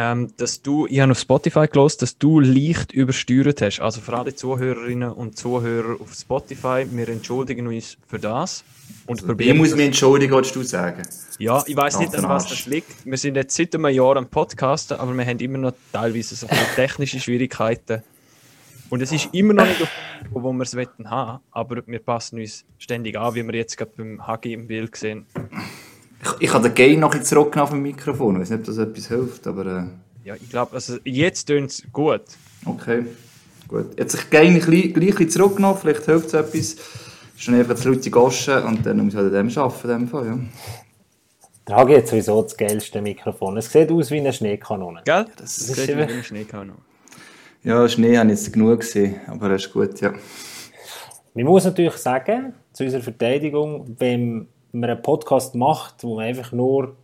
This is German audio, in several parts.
ähm, dass du, ich habe auf Spotify gelost, dass du leicht übersteuert hast. Also für alle Zuhörerinnen und Zuhörer auf Spotify, wir entschuldigen uns für das. Und also, ich muss mich entschuldigen, wolltest du sagen? Ja, ich weiß nicht, an was das liegt. Wir sind jetzt seit einem Jahr am Podcasten, aber wir haben immer noch teilweise so technische Schwierigkeiten. Und es ist immer noch nicht auf dem Niveau, wo wir es haben aber wir passen uns ständig an, wie wir jetzt gerade beim HG im Bild sehen. Ich, ich habe den Gain noch ein zurückgenommen auf dem Mikrofon. Ich weiß nicht, ob das etwas hilft, aber... Äh... Ja, ich glaube, also jetzt tönt es gut. Okay, gut. Jetzt ich Gain gleich, gleich zurückgenommen, vielleicht hilft es etwas. Ist dann einfach zu laute Goschen und dann muss ich halt an dem arbeiten, in dem Fall, ja. Der Hagi hat sowieso das geilste Mikrofon. Es sieht aus wie eine Schneekanone. Gell? Das, das sieht wie eine Schneekanone. Ja, Schnee habe ich jetzt genug gesehen, aber das ist gut, ja. Man muss natürlich sagen, zu unserer Verteidigung, wenn man einen Podcast macht, wo man einfach nur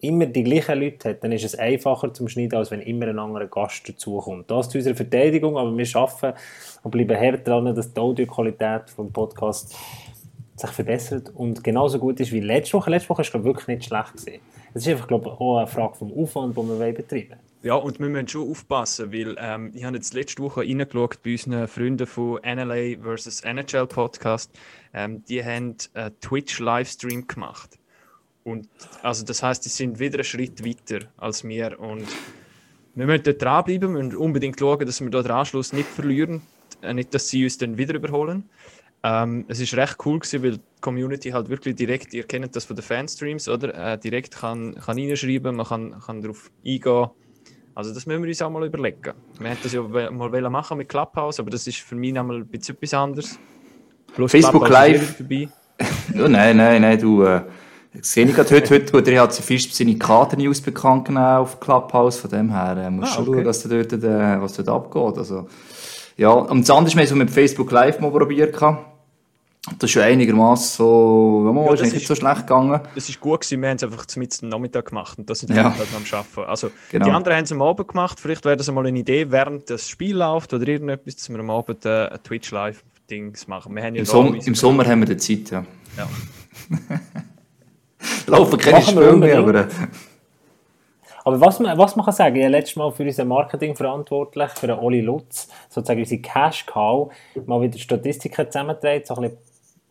immer die gleichen Leute hat, dann ist es einfacher zum Schneiden, als wenn immer ein anderer Gast dazukommt. Das zu unserer Verteidigung, aber wir schaffen und bleiben hart dran, dass die Audioqualität vom Podcast sich verbessert und genauso gut ist wie letzte Woche. Letzte Woche war es wirklich nicht schlecht. Es ist einfach glaube ich, auch eine Frage vom Aufwand, den wir betreiben Ja, und wir müssen schon aufpassen, weil ähm, ich habe jetzt letzte Woche reingeschaut bei unseren Freunden von NLA vs. NHL Podcast. Ähm, die haben einen Twitch-Livestream gemacht. Und also das heißt, die sind wieder einen Schritt weiter als wir. Und wir müssen dort dranbleiben, müssen unbedingt schauen, dass wir da den Anschluss nicht verlieren. Äh, nicht, dass sie uns dann wieder überholen. Ähm, es ist recht cool gewesen, weil die Community halt wirklich direkt, ihr kennt das von den Fanstreams, oder? Äh, direkt kann, kann reinschreiben, man kann, kann darauf eingehen. Also das müssen wir uns auch mal überlegen. Wir hätten das ja mal machen mit Clubhouse, aber das ist für mich nochmal ein bisschen etwas anderes. Plus Facebook Live. oh, nein, nein, nein, du. Äh, sehe ich gerade heute, heute, oder hat sie fest seine Kader-News bekannt gegeben auf Clubhouse, von dem her äh, musst du ah, okay. schauen, was dort, äh, was dort abgeht. Also, ja, und das andere ist, wir mit Facebook Live mal probiert haben. Das ist ja einigermaßen so, ja, ja, ist nicht so schlecht gegangen. Das ist gut gewesen, wir haben es einfach mitten am Nachmittag gemacht und das sind wir ja. halt am Arbeiten. Also, genau. die anderen haben es am Abend gemacht, vielleicht wäre das mal eine Idee, während das Spiel läuft oder irgendetwas, dass wir am Abend äh, ein Twitch Live-Dings machen. Wir haben ja Im, Som Im Sommer haben wir die Zeit, ja. ja. Laufen keine Spiele mehr, aber... Äh, aber was man, was man kann sagen, ich habe letztes Mal für unser Marketing verantwortlich, für den Oli Lutz, sozusagen unsere Cash Cow, mal wieder Statistiken zusammengetragen, so ein bisschen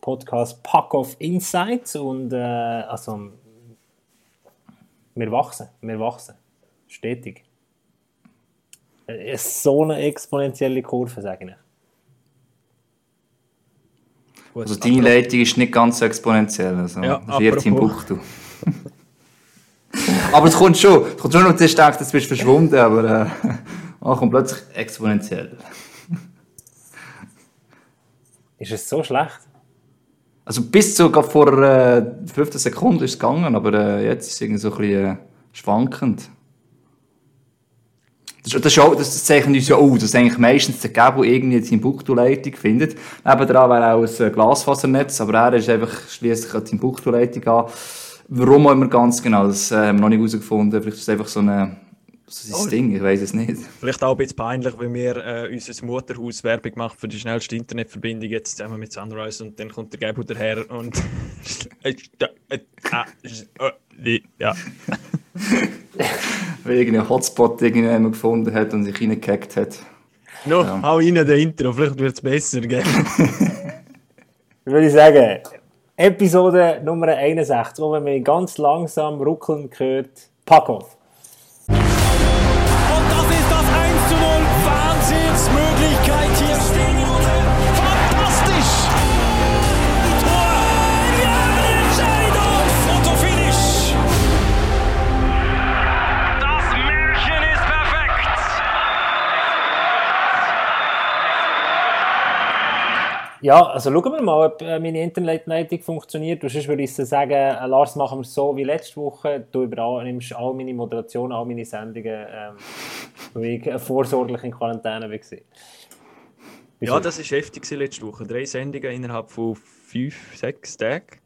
Podcast Pack of Insights und äh, also wir wachsen, wir wachsen, stetig. Es ist so eine exponentielle Kurve, sage ich. Also deine Leitung ist nicht ganz so exponentiell, also ja, wird im Buch du. aber es kommt schon, es kommt schon noch, zuerst gedacht, jetzt bist du verschwunden, aber äh, oh, kommt plötzlich exponentiell. ist es so schlecht? Also bis sogar vor äh, 15 Sekunden ist es gegangen, aber äh, jetzt ist es irgendwie so ein bisschen äh, schwankend. Das, das, auch, das zeichnet uns ja auch, dass eigentlich meistens der Gabo irgendwie jetzt in Timbuktu-Leitung findet. Nebendran wäre auch ein äh, Glasfasernetz, aber er ist einfach schliesslich an Timbuktu-Leitung an. Warum auch immer ganz genau, das äh, haben wir noch nicht herausgefunden. Vielleicht ist es einfach so eine das ist das oh, Ding, ich weiß es nicht. Vielleicht auch ein bisschen peinlich, wenn wir äh, unser Mutterhaus Werbung machen für die schnellste Internetverbindung jetzt zusammen mit Sunrise und dann kommt der Gabo daher und ja. Weil irgendein Hotspot irgendjemand gefunden hat und sich reingehackt hat. No, ja. hau rein den Intro, vielleicht wird es besser, gell? Würde ich sagen, Episode Nummer 61, wo man mich ganz langsam ruckeln hört, pack auf. Ja, also schauen wir mal, ob äh, meine Internetleitung funktioniert. sonst würde ich sagen, äh, Lars, machen wir es so wie letzte Woche. Du übernimmst all meine Moderation, all meine Sendungen, ähm, weil ich vorsorglich in Quarantäne war. Ja, das war heftig letzte Woche. Drei Sendungen innerhalb von fünf, sechs Tagen.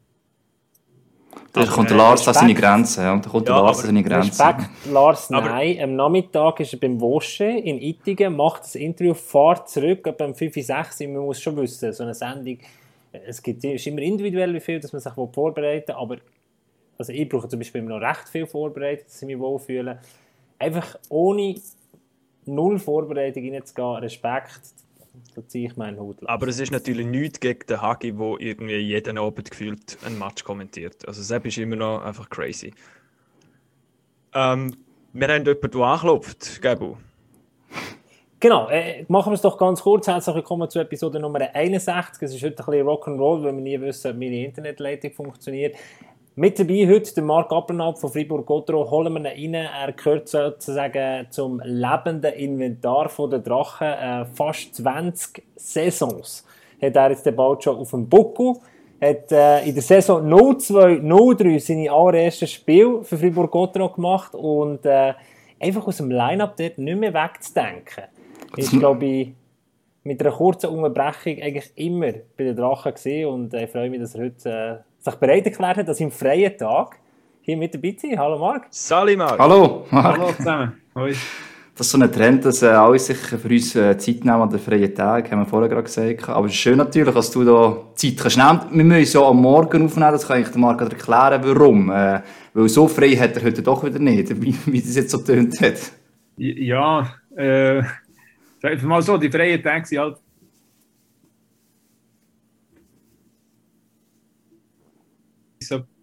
Da kommt der Lars an seine Grenzen. Ja. Da kommt der Lars an seine Grenzen. Respekt, Lars, nein. Am Nachmittag ist er beim Wosche in Ittigen, macht das Interview, fährt zurück, um 5, 6 Man muss schon wissen, so eine Sendung, es gibt, ist immer individuell, wie viel dass man sich vorbereiten will, aber also ich brauche zum Beispiel noch recht viel vorbereitet, dass ich mich wohlfühle. einfach ohne null Vorbereitung reinzugehen, Respekt, da ziehe ich meinen Hut. Aber es ist natürlich nichts gegen den Hagi, der irgendwie jeden Abend gefühlt ein Match kommentiert. Also Sepp ist immer noch einfach crazy. Ähm, wir haben jemanden angeklopft, Gebu. Genau, äh, machen wir es doch ganz kurz. Herzlich willkommen zu Episode Nummer 61. Es ist heute ein bisschen Rock'n'Roll, weil wir nie wissen, wie meine Internetleitung funktioniert. Mit dabei heute der Marc Appelnau von Fribourg-Gotteron. Holen wir ihn rein. Er gehört sozusagen zum lebenden Inventar der Drachen. Äh, fast 20 Saisons hat er jetzt den Ball schon auf dem Buckel. Hat äh, in der Saison 02-03 seine allerersten Spiel für Fribourg-Gotteron gemacht und äh, einfach aus dem Line-Up dort nicht mehr wegzudenken. Ist, glaube ich, mit einer kurzen Unterbrechung eigentlich immer bei den Drachen gesehen und ich freue mich, dass er heute äh, sich bereit erklärt hat, dass im freien Tag hier mit dabei zu sein. Hallo Marc. Sali Marc. Hallo. Marc. Hallo zusammen. Hoi. Das ist so ein Trend, dass äh, alle sich für uns äh, Zeit nehmen an den freien Tagen, haben wir vorher gerade gesagt. Aber es ist schön natürlich, dass du da Zeit kannst nehmen. Wir müssen ja am Morgen aufnehmen, das kann ich dir Marc erklären, warum. Äh, weil so frei hat er heute doch wieder nicht, wie, wie das jetzt so tönt hat. Ja, äh, sag mal so, die freien Tage sind halt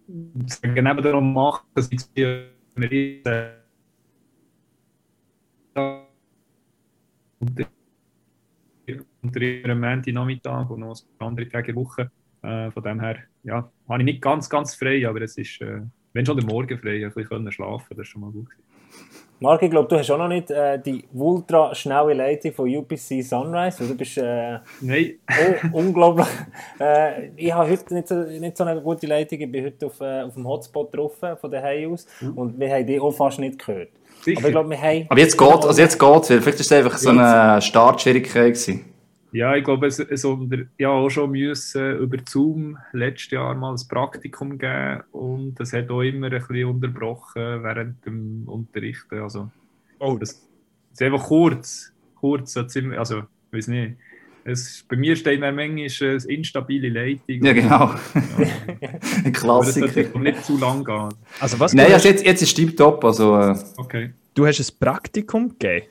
so genau darum machen, dass ich eine unter ihrem Montag-Nachmittag und noch andere Tage Woche. Äh, von dem her, ja, habe ich nicht ganz, ganz frei, aber es ist, äh, wenn schon der Morgen frei, ein bisschen schlafen, das ist schon mal gut gewesen. Marc, ich glaube, du hast auch noch nicht äh, die ultra schnelle Leitung von UPC Sunrise. Du bist äh, Nein. Oh, unglaublich. Äh, ich habe heute nicht so, nicht so eine gute Leitung. Ich bin heute auf, äh, auf dem Hotspot drauf von der Hause aus mhm. und wir haben die auch fast nicht gehört. Sicher. Aber, ich glaub, wir haben Aber jetzt geht es, also jetzt geht's Vielleicht war es einfach so eine Startschwierigkeit gewesen. Ja, ich glaube, es, es ja auch schon müssen über Zoom letztes Jahr mal ein Praktikum geben und das hat auch immer ein bisschen unterbrochen während dem Unterrichten. Also, oh. das ist einfach kurz, kurz, also, ich weiß nicht. Es, bei mir steht eine Menge eine instabile Leitung. Ja, genau. Ja. Ein Klassiker. Aber das nicht zu lang gehen. Also was Nein, also jetzt, jetzt ist es top. Also, äh. okay. Du hast ein Praktikum gegeben?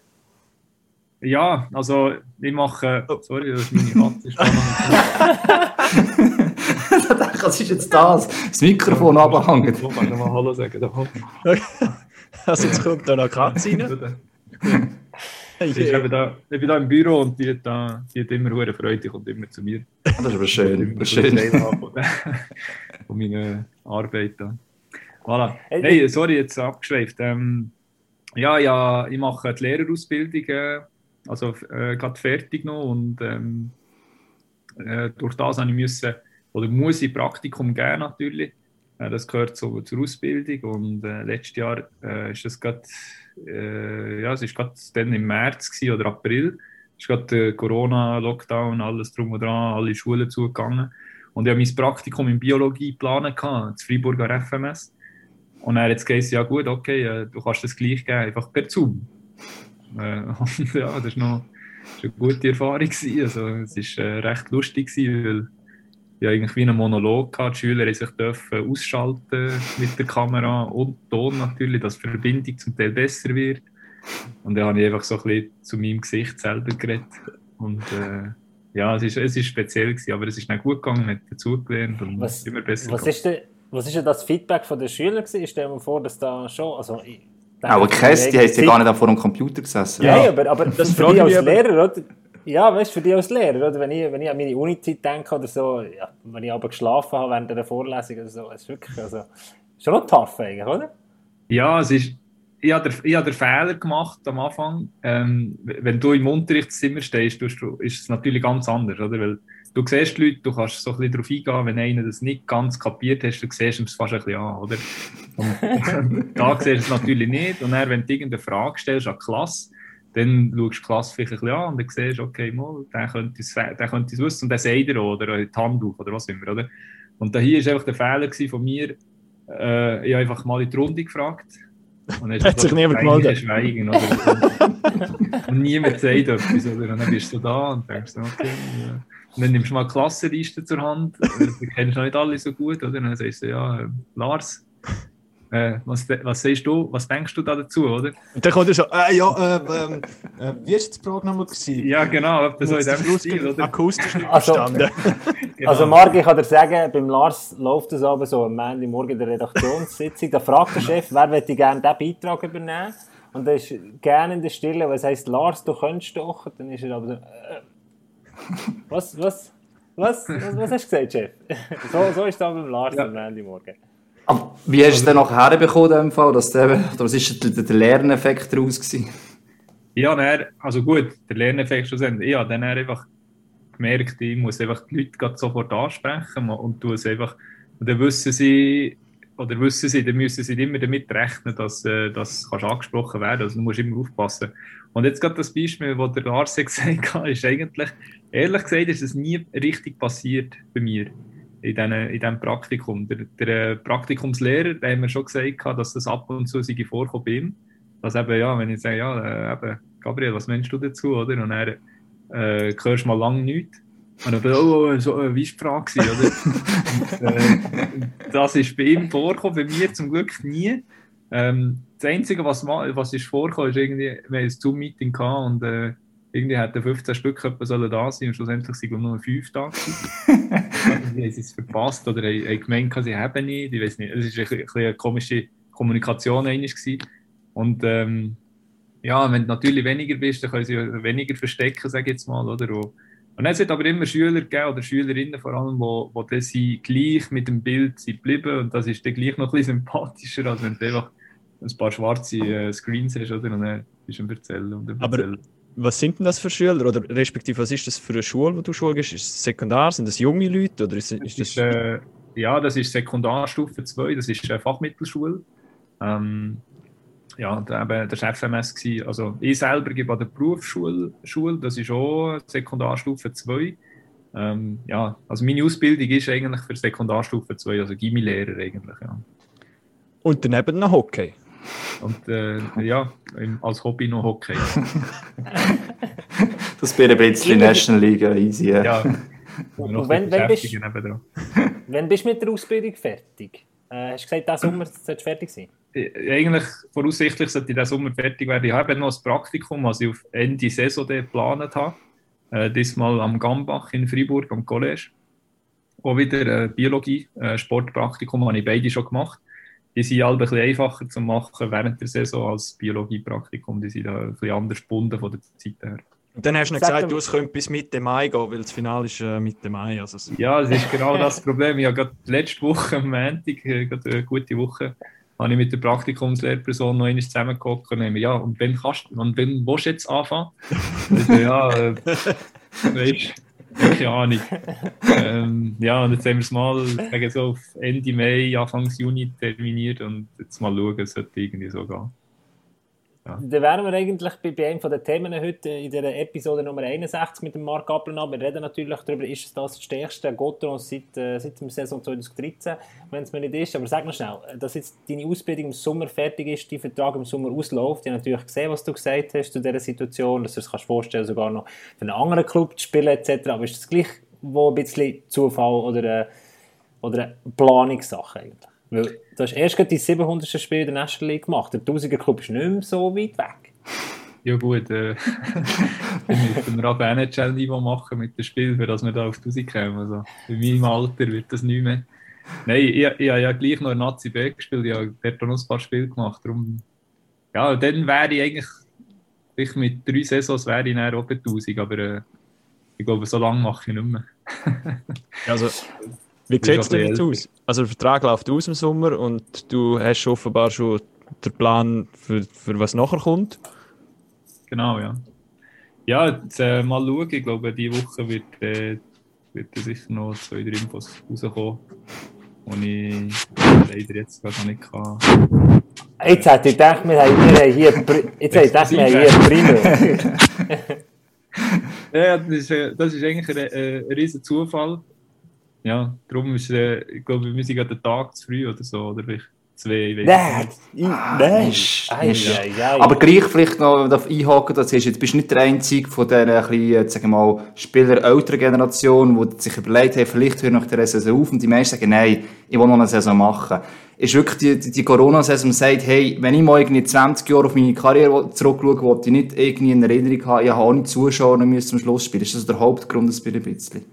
Ja, also ich mache. Oh. Sorry, das ist meine Hand. Was ist jetzt das? Das Mikrofon ja, abhängt. Ich kann mal Hallo sagen. also jetzt kommt da noch Katze rein. Ich, bin da, ich bin da im Büro und die hat, da, die hat immer hohe Freude, die kommt immer zu mir. Das ist aber schön. Das ist schön. Von meiner Arbeit. Da. Voilà. Hey, sorry, jetzt abgeschweift. Ähm, ja, ja, ich mache die Lehrerausbildung äh, also äh, gerade fertig noch und ähm, äh, durch das habe ich müssen, oder muss ich Praktikum geben natürlich. Äh, das gehört so zur Ausbildung und äh, letztes Jahr äh, ist das gerade, äh, ja, es ist gerade dann im März gewesen, oder April, ist gerade Corona-Lockdown, alles drum und dran, alle Schulen zugegangen und ich habe mein Praktikum in Biologie geplant, das Freiburger FMS. Und er hat jetzt gesagt, ja gut, okay, du kannst das gleich geben, einfach per Zoom. Äh, und ja, das war noch das eine gute Erfahrung. Gewesen. Also, es war äh, recht lustig, gewesen, weil ja eigentlich wie ein Monolog hatte. Die Schüler sich dürfen ausschalten mit der Kamera und Ton natürlich, dass die Verbindung zum Teil besser wird. Und dann habe ich einfach so ein bisschen zu meinem Gesicht selber geredet. Und äh, ja, es ist, es ist speziell gewesen, aber es ist nicht gut gegangen, hat dazugelernt und was, immer besser was ist, denn, was ist denn das Feedback von den Schülern gewesen? Stell dir vor, dass da schon, also aber Käse, die haben ja gar nicht vor dem Computer gesessen. Ja, ja. aber, aber das für dich als Lehrer, oder? Ja, weißt du, für dich als Lehrer, oder? Wenn ich, wenn ich an meine Uni-Zeit denke oder so, ja, wenn ich aber geschlafen habe während einer Vorlesung oder so, ist wirklich, also, schon noch tough eigentlich, oder? Ja, es ist, ich habe, den, ich habe den Fehler gemacht am Anfang. Ähm, wenn du im Unterrichtszimmer stehst, ist es natürlich ganz anders, oder? Weil du siehst die Leute, du kannst so ein bisschen darauf eingehen, wenn einer das nicht ganz kapiert hast, du siehst es fast ein bisschen an, oder? Und da siehst du es natürlich nicht. Und dann, wenn du irgendeine Frage stellst an die Klasse, dann schaust du die Klasse vielleicht ein bisschen an und dann siehst du, okay, mal, der könnte es, der könnte es wissen und dann sagt er oder die Hand auf oder was immer, oder? Und da hier war einfach der Fehler von mir, äh, ich habe einfach mal in die Runde gefragt. Und dann hat sich niemand gemeldet. Schweigen, oder? und niemand sagt etwas, oder? Und dann bist du da und denkst, okay, ja. Und dann nimmst du mal Klassenliste zur Hand, du kennst noch nicht alle so gut, oder? Und dann sagst du, ja, äh, Lars, äh, was, was siehst du, was denkst du da dazu, oder? Und dann kommt er so, äh, ja, äh, ähm, äh, wie ist das Programm gewesen? Ja, genau, das so in dem Stil, oder? Akustisch nicht Also- verstanden. genau. Also Marc, ich kann dir sagen, beim Lars läuft es aber so am Ende morgen in der Redaktionssitzung. Da fragt der Chef, wer möchte gerne diesen Beitrag übernehmen. Und er ist gerne in der Stille, weil es heisst, Lars, du könntest doch. Dann ist er aber so, äh, was, was, was, was, was hast du gesagt, Chef? so, so ist es auch beim Lars Ja. am Ende morgen. Aber wie hast du es dann nachher herbekommen, in dem Fall? Dass der, oder was ist der, der, Lerneffekt daraus gewesen? Ja, dann, also gut, der Lerneffekt schlussendlich. Ich habe dann einfach gemerkt, ich muss einfach die Leute sofort ansprechen und tue es einfach. Dann wissen sie, oder wissen sie, dann müssen sie immer damit rechnen, dass äh, das angesprochen werden. Also du musst immer aufpassen. Und jetzt gerade das Beispiel, das der Lars gesagt hat, ist eigentlich, ehrlich gesagt, ist es nie richtig passiert bei mir in diesem Praktikum. Der, der äh, Praktikumslehrer, der hat mir schon gesagt, dass das ab und zu sei vorkommt bei ihm. Dass eben, ja, wenn ich sage, ja, äh, eben, Gabriel, was meinst du dazu, oder? Und er äh, hörst mal lange nichts. Und dann, oh, oh, so, äh, wie war die Frage, gewesen, oder? und, äh, das ist bei ihm vorgekommen, bei mir zum Glück nie. Ähm, das Einzige, was, was ist vorgekommen, ist irgendwie, wir haben ein Zoom-Meeting und äh, irgendwie hätten 15 Stück etwa sollen da sein und schlussendlich sind glaube ich, nur 5 da die haben es verpasst oder haben, gemeint, sie haben nicht. Ich weiß nicht. Es war ein, eine komische Kommunikation gewesen. Und ähm, ja, wenn du natürlich weniger bist, dann können sie weniger verstecken, sage ich jetzt mal, oder? Und, und es hat aber immer Schüler gegeben, oder Schülerinnen vor allem, wo, wo dann sie gleich mit dem Bild sind geblieben und das ist dann gleich noch ein bisschen sympathischer, als wenn du einfach ein paar schwarze äh, Screens hast, oder? Und dann bist du am Erzählen und am Aber- Erzählen. Was sind denn das für Schüler? Oder respektive, was ist das für eine Schule, wo du Schule gehst? Ist es Sekundar? Sind das junge Leute? Oder ist, Das ist ist, das... äh, ja, das ist Sekundarstufe 2, das ist eine Fachmittelschule. Ähm, ja, da eben, war FMS. Gewesen. Also ich selber gebe an der Berufsschule, Schule, das ist auch Sekundarstufe 2. Ähm, ja, also meine Ausbildung ist eigentlich für Sekundarstufe 2, also Gimmi-Lehrer eigentlich, ja. Und daneben noch Hockey. Und äh, ja, als Hobby noch Hockey. Das wäre ein bisschen National League, easy. Ja. Ja, Und noch wenn- wenn bist-. Wann bist du mit der Ausbildung fertig? Äh, hast du gesagt, diesen Sommer sollst du fertig sein? Äh, eigentlich voraussichtlich sollte ich diesen Sommer fertig werden. Ich habe noch ein Praktikum, was ich auf Ende Saison geplant habe. Äh, diesmal am Gambach in Freiburg, am College. Auch wieder äh, Biologie, äh, Sportpraktikum habe ich beide schon gemacht. Die sind alle ein bisschen einfacher zu machen während der Saison als Biologiepraktikum. Die sind da ein bisschen anders gebunden von der Zeit her. Und dann hast du gesagt, du, es könnte bis Mitte Mai gehen, weil das Finale ist äh, Mitte Mai. Also, es- Ja, das ist genau das Problem. Ich habe gerade letzte Woche, am Montag, äh, gerade eine gute Woche, habe ich mit der Praktikumslehrperson noch einmal und wir, ja, und wenn kannst du, und wenn willst du jetzt anfangen? Ich so, ja, äh, weißt keine Ahnung. ähm, ja, und jetzt haben wir es mal sagen so auf Ende Mai, Anfang Juni terminiert und jetzt mal schauen, es sollte irgendwie so gehen. Dann wären wir eigentlich bei, bei einem den Themen heute in der Episode Nummer 61 mit dem Marc Applenab. Wir reden natürlich darüber, ist es das stärkste Gotteron seit, äh, seit der Saison 2013, wenn es mir nicht ist. Aber sag mal schnell, dass jetzt deine Ausbildung im Sommer fertig ist, dein Vertrag im Sommer ausläuft. Ich habe natürlich gesehen, was du gesagt hast zu dieser Situation, dass du es kannst vorstellen, sogar noch für einen anderen Club zu spielen etc. Aber ist das gleich wo ein bisschen Zufall oder, äh, oder eine Planungssache eigentlich? Weil du hast erst gerade dein 700. Spiel in der National League gemacht. Der 1000er Club ist nicht mehr so weit weg. Ja gut, äh, müssen wir aber NHL-Niveau machen mit dem Spiel, für das wir da auf die 1000 kommen. Also, in meinem Alter wird das nicht mehr. Nein, ich, ich habe ja gleich noch in Nazi B gespielt, ich habe dort noch ein paar Spiele gemacht. Darum, ja, dann wäre ich eigentlich, ich mit drei Saisons wäre ich auch bei 1000, aber äh, ich glaube, so lange mache ich nicht mehr. Also, wie sieht es denn jetzt aus? Also, der Vertrag läuft aus im Sommer und du hast offenbar schon den Plan, für, für was nachher kommt. Genau, ja. Ja, jetzt, äh, mal schauen. Ich glaube, diese Woche wird, äh, wird sicher noch zwei, drei Infos rauskommen, die ich leider jetzt gerade noch nicht kann. Jetzt hätte ich gedacht, wir haben, hier, jetzt hätte ich gedacht, wir haben hier Primo. Ja, das ist, äh, das ist eigentlich ein, äh, ein riesen Zufall. Ja, darum ist, äh, ich glaube, wir sind gerade einen Tag zu früh oder so, oder vielleicht zwei, ich weiß Nein, nicht. ich- nein. Ei. Aber gleich vielleicht noch einhaken, das ist, jetzt bist du nicht der Einzige von dieser, bisschen, sagen wir mal, Spieler älterer Generation, die sich überlegt haben, vielleicht hören nach der Saison auf und die meisten sagen, nein, ich will noch eine Saison machen. ist wirklich die, die, die Corona-Saison, sagt, hey, wenn ich mal irgendwie 20 Jahre auf meine Karriere zurückschaue, wollte ich nicht irgendwie in Erinnerung haben, ich habe auch nicht Zuschauer und müssen zum Schluss spielen. Ist das der Hauptgrund ein bisschen?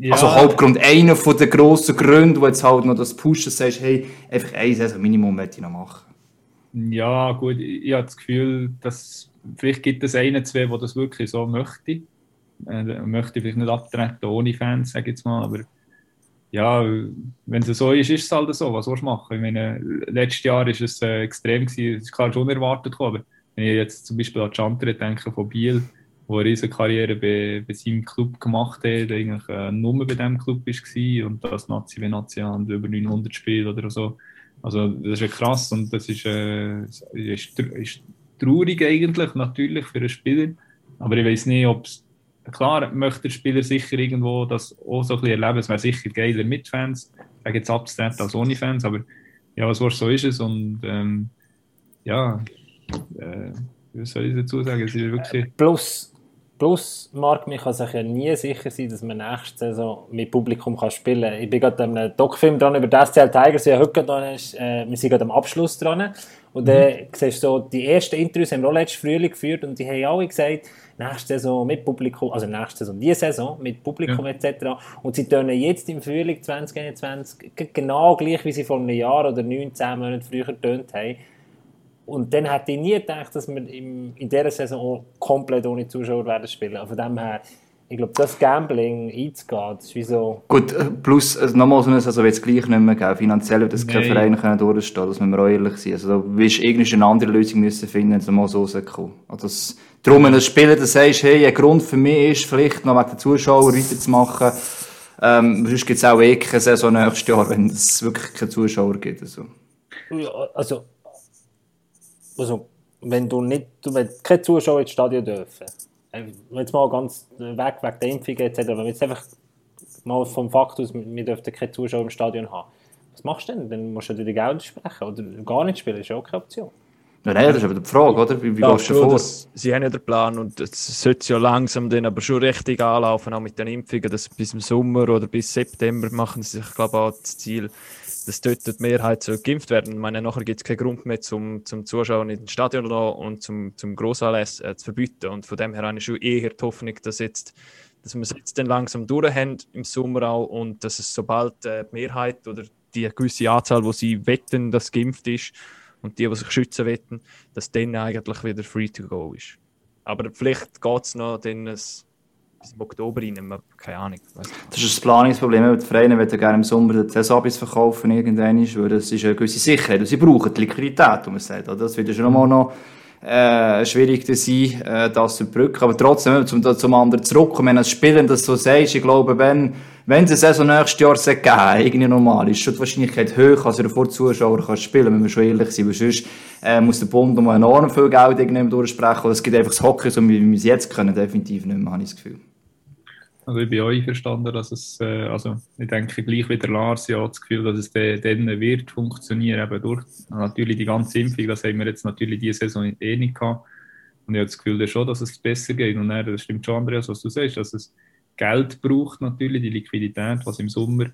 Ja. Also Hauptgrund, einer von den grossen Gründen, wo jetzt halt noch das Pushen sagst, hey, einfach eine Saison Minimum möchte ich noch machen. Ja, gut, ich, ich habe das Gefühl, dass vielleicht gibt es einen, zwei, der das wirklich so möchte. Äh, möchte vielleicht nicht abtreten ohne Fans, sage ich jetzt mal, aber ja, wenn es so ist, ist es halt so. Was soll du machen? Ich meine, letztes Jahr war es äh, extrem, gewesen. es ist klar schon unerwartet gekommen, aber wenn ich jetzt zum Beispiel an Chantre denke von Biel, wo eine riesige Karriere bei, bei seinem Club gemacht hat, eigentlich äh, nur bei diesem Club war und das Nazi wie Nazi und über 900 Spiele oder so. Also das ist ja krass und das ist, äh, ist, ist traurig eigentlich, natürlich für einen Spieler, aber ich weiß nicht, ob es klar möchte der Spieler sicher irgendwo das auch so ein bisschen erleben. Es wäre sicher geiler mit Fans. Sage jetzt abzutreten als ohne Fans, aber ja, was so ist es. Und ähm, ja, äh, was soll ich dazu sagen? Es ist wirklich. Plus, plus Marc, man kann sich ja nie sicher sein, dass man nächste Saison mit Publikum kann spielen kann. Ich bin gerade an einem Doc-Film dran über die SCL Tigers. Ja, heute dran ist, äh, wir sind gerade am Abschluss dran. Und dann mhm. siehst du so, die ersten Interviews haben wir auch letztes Frühling geführt und die haben alle gesagt, nächste Saison mit Publikum, also nächste Saison, diese Saison mit Publikum ja. etc. Und sie tun jetzt im Frühling 2021 genau gleich, wie sie vor einem Jahr oder neun, zehn Monaten früher getönt haben. Und dann hätte ich nie gedacht, dass wir in dieser Saison komplett ohne Zuschauer werden spielen. Von dem her, ich glaube, das Gambling einzugehen, das ist wie so... Gut, äh, plus, also nochmal so eine Saison wird es gleich nicht mehr geben. Finanziell wird das kein Verein können durchstehen, das müssen wir auch ehrlich sein. Also da wirst du eine andere Lösung müssen finden, wenn es mal so rauskommt. Also das, darum, wenn du Spieler dann sagst, hey, ein Grund für mich ist, vielleicht noch mit den Zuschauern weiterzumachen, ähm, sonst gibt es auch eh keine Saison nächstes Jahr, wenn es wirklich keine Zuschauer gibt. Also, ja, also, also wenn du nicht, wenn keine Zuschauer ins Stadion dürfen, äh, jetzt mal ganz weg wegen der Impfung etc., wenn wir jetzt einfach mal vom Fakt aus, wir dürften keine Zuschauer im Stadion haben, was machst du denn? Dann musst du die Gelder sprechen oder gar nicht spielen, das ist ja auch keine Option. Ja, nein, das ist aber die Frage, oder? Wie, wie ja, gehst du vor? Das, sie haben ja den Plan und es sollte ja langsam dann aber schon richtig anlaufen, auch mit den Impfungen, dass bis im Sommer oder bis September machen sie sich, glaube ich, auch das Ziel, dass dort die Mehrheit so geimpft werden. Ich meine, nachher gibt es keinen Grund mehr zum, zum Zuschauen in den Stadion und zum, zum Grossanlass äh, zu verbieten. Und von dem her habe ich schon eher die Hoffnung, dass, jetzt, dass wir es jetzt dann langsam durch haben, im Sommer auch, und dass es sobald äh, die Mehrheit oder die gewisse Anzahl, wo sie wetten, dass geimpft ist, und die, die sich schützen wetten, dass dann eigentlich wieder free to go ist. Aber vielleicht geht es noch dann ein bis im Oktober rein, keine Ahnung. Das ist das Planungsproblem. Die Vereine wollen gerne im Sommer die Saison verkaufen, irgendwann, weil das ist eine gewisse Sicherheit. Sie brauchen die Liquidität, wie man sagt. Das wird schon mal noch äh, schwierig sein, äh, das zu überbrücken. Aber trotzdem, zum, zum anderen zurückkommen, du Spielen das so sagst, ich glaube, wenn, wenn es eine Saison nächstes Jahr geben irgendwie normal, ist schon die Wahrscheinlichkeit hoch, dass er vor Zuschauern kann spielen wenn wir schon ehrlich sind. Weil sonst äh, muss der Bund mal enorm viel Geld durchsprechen. Es gibt einfach das Hockey, so wie wir es jetzt können, definitiv nicht mehr, habe ich das Gefühl. Also ich bin auch einverstanden, dass es, äh, also ich denke gleich wie der Lars, ja das Gefühl, dass es dann wird funktionieren, eben durch natürlich die ganze Impfung, das haben wir jetzt natürlich diese Saison eh nicht gehabt. Und ich habe das Gefühl schon, dass es besser geht. Und dann, das stimmt schon, Andreas, was du sagst, dass es Geld braucht natürlich, die Liquidität, was im Sommer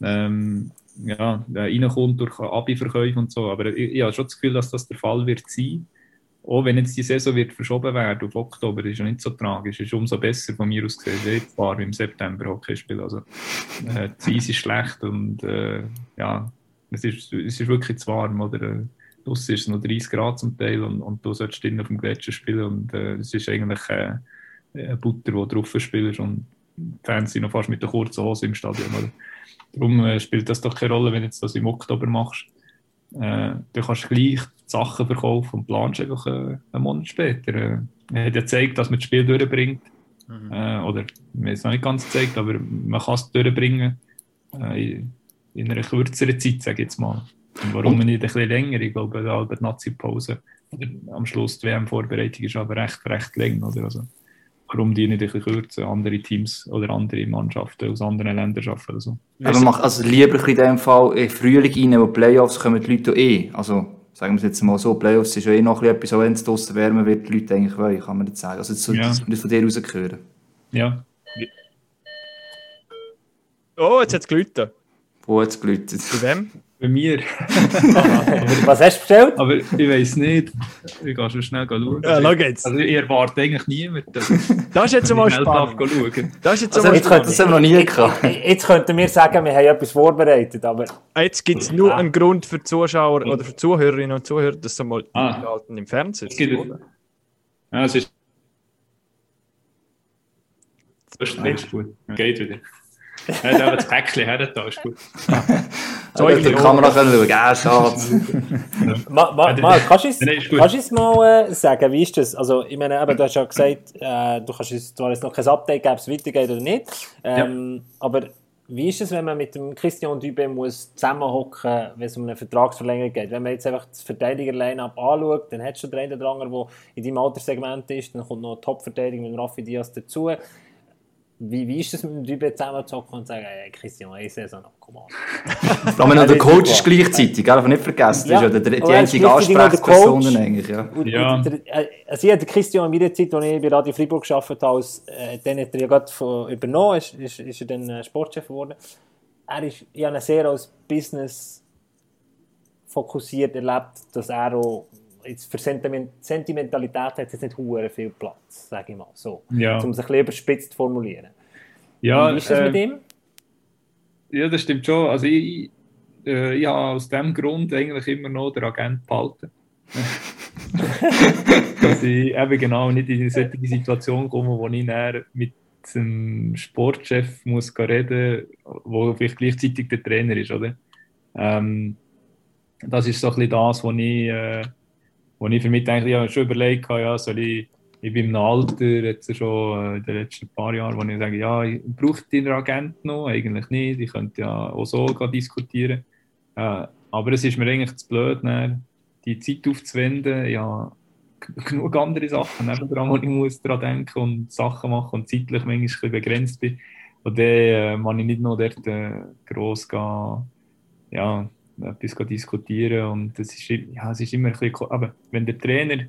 ähm, ja, reinkommt durch Abi-Verkäufe und so. Aber ich, ich habe schon das Gefühl, dass das der Fall wird sein auch wenn jetzt die Saison wird verschoben werden auf Oktober, ist ja nicht so tragisch. Ist umso besser von mir aus gesehen, jetzt war im September Hockey spielen. Also, äh, die Eis ist schlecht und äh, ja, es ist, es ist wirklich zu warm. Oder, äh, draussen ist es noch 30 Grad zum Teil und, und du sollst drinnen auf dem Gletscher spielen und äh, es ist eigentlich äh, eine Butter, die drauf spielst und die Fans sind noch fast mit der kurzen Hose im Stadion. Oder? Darum äh, spielt das doch keine Rolle, wenn du das im Oktober machst. Äh, du kannst gleich Sachen verkaufen und planst einfach äh, einen Monat später. Äh, er hat ja gezeigt, dass man das Spiel durchbringt. Mhm. Äh, oder, mir ist es noch nicht ganz gezeigt, aber man kann es durchbringen äh, in, in, einer kürzeren Zeit, sage ich jetzt mal. Und warum und? nicht ein bisschen länger? Ich glaube, die Nazi-Pause am Schluss die WM-Vorbereitung ist aber recht, recht lang. Oder? Also, warum die nicht ein bisschen kürzen, andere Teams oder andere Mannschaften aus anderen Ländern schaffen. Also. Aber man macht also lieber in dem Fall in Frühling rein, wo Playoffs kommen die Leute eh. Also sagen wir es jetzt mal so, Playoffs ist ja eh noch etwas, auch wenn es draussen wärmer wird, die Leute eigentlich wollen, kann man das sagen. Also jetzt so, ja. das, das von dir rausgehören. Ja. Oh, jetzt hat es geläutet. Wo hat es geläutet? Bei wem? Bei mir. Was hast du bestellt? Aber ich weiß nicht. Ich gehe schon schnell schauen. Ja, schau jetzt. Also ich erwarte eigentlich niemanden. Das ist jetzt mal spannend. Schauen. Das ist jetzt Also mal jetzt spannend. Das haben wir noch nie gehabt. Jetzt könnten wir sagen, wir haben etwas vorbereitet, aber Jetzt gibt es nur einen Grund für Zuschauer oder für Zuhörerinnen und Zuhörer, das so mal Ah. im Fernsehen. Es gibt- Ja, es ist. Das ist, das ist gut. Geht wieder. Er hat aber das Päckchen her, da ist gut. So, ich die Kamera können schauen. Ja, schade. Ma, ma, ma, kannst du uns, mal äh, sagen, wie ist das? Also, ich meine, eben, du hast ja gesagt, äh, du kannst uns zwar jetzt noch kein Update geben, ob es weitergeht oder nicht, ähm, aber wie ist es, wenn man mit dem Christian Dübe muss zusammenhocken, wenn es um eine Vertragsverlängerung geht? Wenn man jetzt einfach das Verteidiger-Line-Up anschaut, dann hat schon der eine oder andere, der in deinem Alterssegment ist, dann kommt noch eine Top-Verteidigung mit Raffi Diaz dazu. Wie, wie ist es mit dem Dübe zusammenzuhocken und zu sagen, hey, Christian, eine Saison noch, komm on. Vor allem noch der Coach ist gleichzeitig? Darf nicht vergessen. Das Ja. ist ja der, die er einzige Ansprechperson eigentlich, ja. Und, Ja. und der, äh, also ich hatte Christian in meiner Zeit, als ich bei Radio Freiburg gearbeitet habe, als, äh, dann hat er ja gerade von, übernommen, ist, ist, ist er dann äh, Sportchef geworden. Er ist, ich habe ihn sehr als Business fokussiert erlebt, dass er auch jetzt für Sentiment, Sentimentalität hat jetzt nicht hure viel Platz, sage ich mal so. Ja. Um es ein bisschen überspitzt zu formulieren. Ja, Wie ist das äh, mit ihm? ja, das stimmt schon. Also ich, äh, ich habe aus dem Grund eigentlich immer noch den Agent behalten. Dass ich eben genau nicht in eine solche Situation komme, wo ich dann mit einem Sportchef muss reden wo vielleicht gleichzeitig der Trainer ist, oder? Ähm, das ist so ein bisschen das, was ich, äh, wo ich für mich eigentlich ja, schon überlegt habe, ja, soll ich, ich bin im Alter, jetzt schon äh, in den letzten paar Jahren, wo ich sage, ja, ich brauche den Agent noch, eigentlich nicht, ich könnte ja auch so diskutieren. Äh, aber es ist mir eigentlich zu blöd, dann die Zeit aufzuwenden, ja, genug andere Sachen, nebendran, wo ich muss daran denken und Sachen machen und zeitlich manchmal begrenzt bin. Und dann äh, kann ich nicht noch dort äh, gross gehen, ja, etwas diskutieren und das ist, ja, es ist immer ein bisschen, aber wenn der Trainer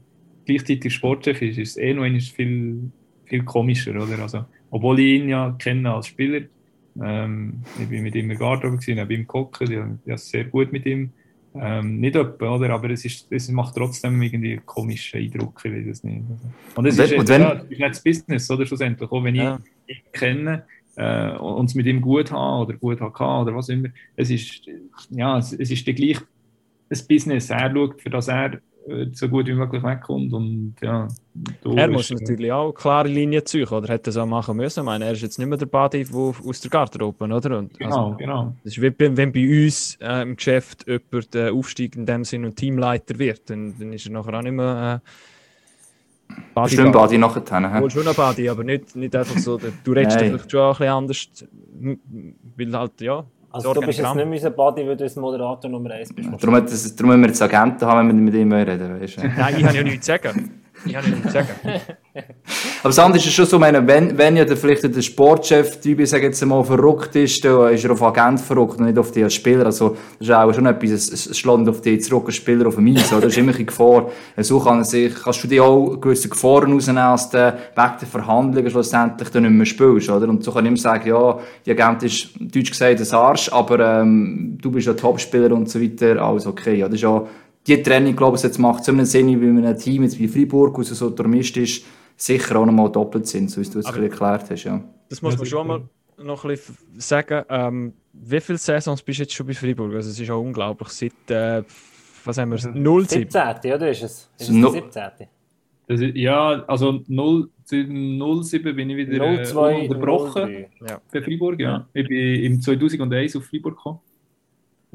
gleichzeitig Sportchef ist, ist es eh noch viel, viel komischer, oder? Also, obwohl ich ihn ja kenne als Spieler, ähm, ich bin mit ihm in der Garderobe gewesen, habe ihm geguckt, ich habe es sehr gut mit ihm, ähm, nicht etwa, oder? Aber es, ist, es macht trotzdem irgendwie einen komischen Eindruck, ich weiß es nicht. Und es Und ist, wenn- ja, es das Business, oder? Schlussendlich, auch wenn Ja. ich ihn kenne, äh, und es mit ihm gut haben oder gut haben oder was immer. Es ist, ja, es, es ist gleich ein Business. Er schaut, für das er äh, so gut wie möglich wegkommt und ja. Er muss natürlich auch klare Linien ziehen, oder hätte das auch machen müssen. Ich meine, er ist jetzt nicht mehr der Buddy wo, aus der Garderobe, oder? Und, Genau, also, genau. das ist wie wenn bei uns äh, im Geschäft jemand äh, aufsteigt in dem Sinne und Teamleiter wird, dann, dann ist er nachher auch nicht mehr äh, Buddy Bestimmt Badi nachher. hä? Wohl schon ein Buddy, aber nicht, nicht einfach so. Du redest vielleicht schon ein bisschen anders, weil halt, ja. Also du bist jetzt nicht mehr unser Buddy, weil du als Moderator Nummer 1 bist. Darum, das, darum müssen wir jetzt Agenten haben, wenn wir mit ihm reden. Weißt du? Nein, ich habe ja nichts zu sagen. Ich habe nichts zu sagen. Aber andere ist ja schon so, meine, wenn, wenn ja der, vielleicht der Sportchef, die ich sage jetzt mal, verrückt ist, dann ist er auf Agent verrückt und nicht auf als Spieler. Also, das ist auch schon etwas, es, es schlägt auf dich zurück Spieler auf dem Eis. Oder? Das ist immer ein bisschen Gefahr. So kann sich, kannst du dir auch gewisse Gefahren rausnehmen, als du wegen der Verhandlungen schlussendlich dann nicht mehr spielst. Oder? Und so kann ich immer sagen, ja, die Agent ist, deutsch gesagt, ein Arsch, aber ähm, du bist ja Topspieler und so weiter, alles okay. Ja, das ist ja, die Trennung, glaube ich, jetzt macht so einen Sinn, wie man ein Team jetzt wie Freiburg, wo so durchmischt ist, sicher auch nochmal doppelt sind, so wie du es erklärt hast, ja. Das muss Ja, man schon mal noch ein bisschen sagen. Ähm, wie viele Saisons bist du jetzt schon bei Freiburg? Also, es ist auch unglaublich. Seit, äh, was haben wir, 07? 17. oder ist es? Ist es No- der 17. Das ist, ja, also 0, 07 bin ich wieder äh, 02, unterbrochen 03. bei Freiburg. Ja. Ich bin im 2001 auf Freiburg gekommen.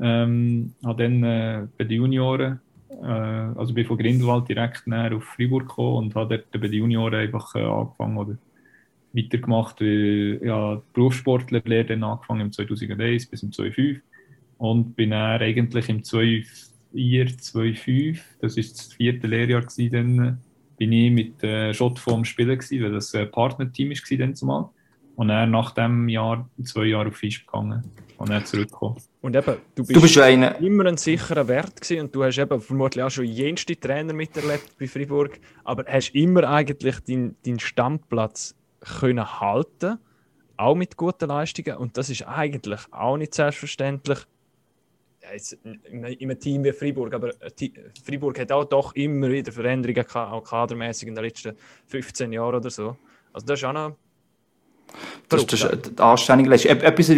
Ähm, habe dann äh, bei den Junioren, äh, also bin von Grindelwald direkt näher auf Freiburg gekommen und habe dort bei den Junioren einfach äh, angefangen oder weitergemacht. Wie, ja, Berufssportlerlehre dann angefangen im 2001 bis im 2005 und bin dann eigentlich im 2004, 2005, das ist das vierte Lehrjahr gewesen, dann, bin ich mit äh, Schott vom Spielen gewesen, weil das ein Partnerteam war dann zumal. Und dann nach dem Jahr, zwei Jahre auf Fisch gegangen und dann zurückgekommen. Und eben, du bist, Du bist immer ein sicherer Wert gewesen und du hast eben vermutlich auch schon jenste Trainer miterlebt bei Freiburg, aber hast immer eigentlich deinen deinen Stammplatz können halten, auch mit guten Leistungen und das ist eigentlich auch nicht selbstverständlich. in einem Team wie Freiburg, aber Freiburg hat auch doch immer wieder Veränderungen gehabt, auch kadermäßig in den letzten 15 Jahren oder so. Also das ist auch noch das, das ist die Anstrengung. Etwas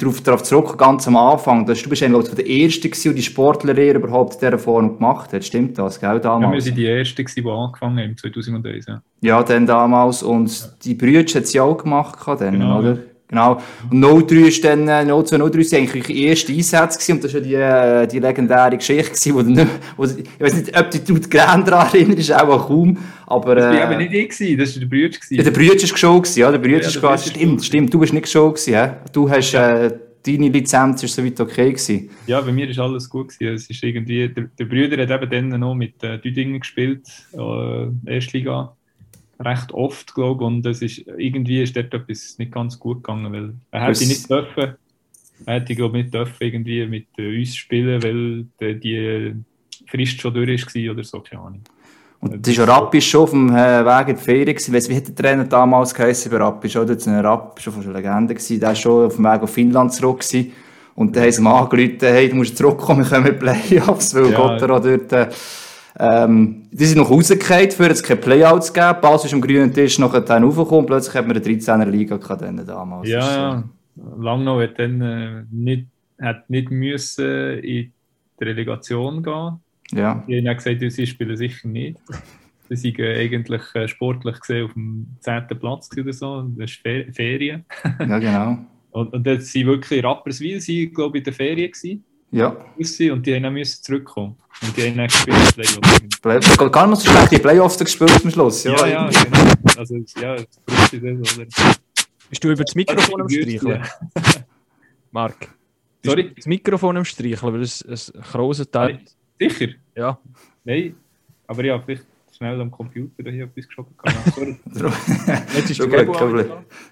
darauf, darauf zurück, ganz am Anfang. Das, du bist einer der Ersten, der die Sportlerlehre überhaupt in dieser Form gemacht hat. Stimmt das, gell, damals? Ja, wir sind die Ersten, die angefangen haben, 2001. Ja, ja dann damals. Und ja. die Brüder hat sie auch gemacht, dann, genau, oder? Ja. Genau. Und 03 ist dann, 02, 03 sind eigentlich die ersten Einsätze gewesen. Und das war ja die, äh, die legendäre Geschichte gewesen, wo, dann, wo ich weiß nicht, ob du dich daran erinnerst, auch kaum. Aber, das war äh, aber nicht ich, gewesen, das war der Brütsch. Ja, der Brütsch war schon, ja, der Brütsch ja, war Stimmt, stimmt, du bist nicht schon gewesen, ja? Du hast, ja. äh, deine Lizenz ist soweit okay gewesen. Ja, bei mir ist alles gut gewesen. Es ist irgendwie, der, der Brüder hat eben dann noch mit äh, Düdingen gespielt, äh, Erstliga recht oft, glaube ich, und es ist, irgendwie ist dort etwas nicht ganz gut gegangen, weil er hätte nicht dürfen, er hätte, glaube ich, nicht dürfen irgendwie mit äh, uns spielen, weil die, die Frist schon durch war oder so, keine Ahnung. Und das ist Rappi schon auf dem äh, Weg in die Ferien gewesen. Weißt, wie hat der Trainer damals geheißen bei Rappi? Oder? Das war ein Rappi, schon von einer Legende gewesen. Der war schon auf dem Weg auf Finnland zurück gewesen. Und dann haben sie ihm angerufen, hey, du musst zurückkommen, wir kommen in Playoffs, weil ja. Gottero dort, äh, ähm, die sind noch rausgefallen, für es keine Playouts geben. Bass ist am grünen Tisch noch dann raufgekommen. Plötzlich hat man eine 13er Liga gehabt damals. Ja, ja. Langnau hat dann äh, nicht, hat nicht müssen in die Relegation gehen. Ja. Die haben gesagt, sie spielen sicher nicht. Sie sind äh, eigentlich äh, sportlich gesehen auf dem 10. Platz oder so. Das ist Fer Ferien. ja, genau. Und, und dann sind wirklich Rapperswil, sie glaube ich, in der Ferien gewesen. Ja. Und die haben dann zurückkommen. Und die haben dann gespielt, Playoffs. Gar nicht so schlecht, die Playoffs gespielt am Schluss. Ja, ja, ja genau. Also, ja, das braucht oder? Bist du über das Mikrofon am Streicheln? Marc. Sorry? Das Mikrofon am Streicheln, weil es ein großer Teil. Sicher? Ja. Nein, aber ja, vielleicht schnell am Computer hier etwas geschoben. Jetzt ist schon gut,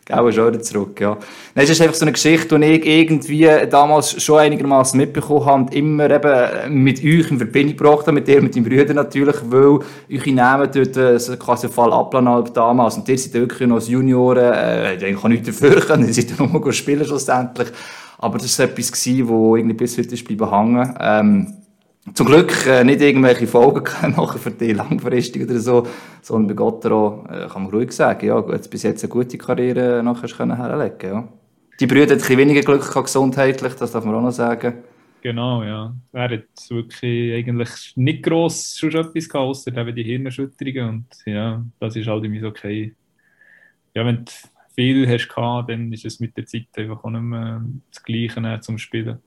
Gehen schon wieder zurück, ja. Nein, es ist einfach so eine Geschichte, die ich irgendwie damals schon einigermaßen mitbekommen habe und immer eben mit euch in Verbindung gebracht habe, mit dir, mit deinen Brüdern natürlich, weil eure Namen dort äh, quasi Fall abplanen damals und ihr seid wirklich noch als Junioren, äh, ich kann nichts dafür können, ihr seid nur mal spielen schlussendlich. Aber das war etwas, das irgendwie bis heute ist bleiben hängen. Ähm, zum Glück äh, nicht irgendwelche Folgen machen für die langfristig oder so, sondern bei Gottero äh, kann man ruhig sagen, ja, jetzt bis jetzt eine gute Karriere nachher können herlegen, ja. Die Brüder hatten ein weniger Glück gehabt, gesundheitlich, das darf man auch noch sagen. Genau, ja. Er hat wirklich eigentlich nicht gross schon etwas gehabt, außer eben die Hirnerschütterungen und ja, das ist halt irgendwie okay. Ja, wenn du viel hast gehabt, dann ist es mit der Zeit einfach auch nicht mehr das Gleiche zum Spielen.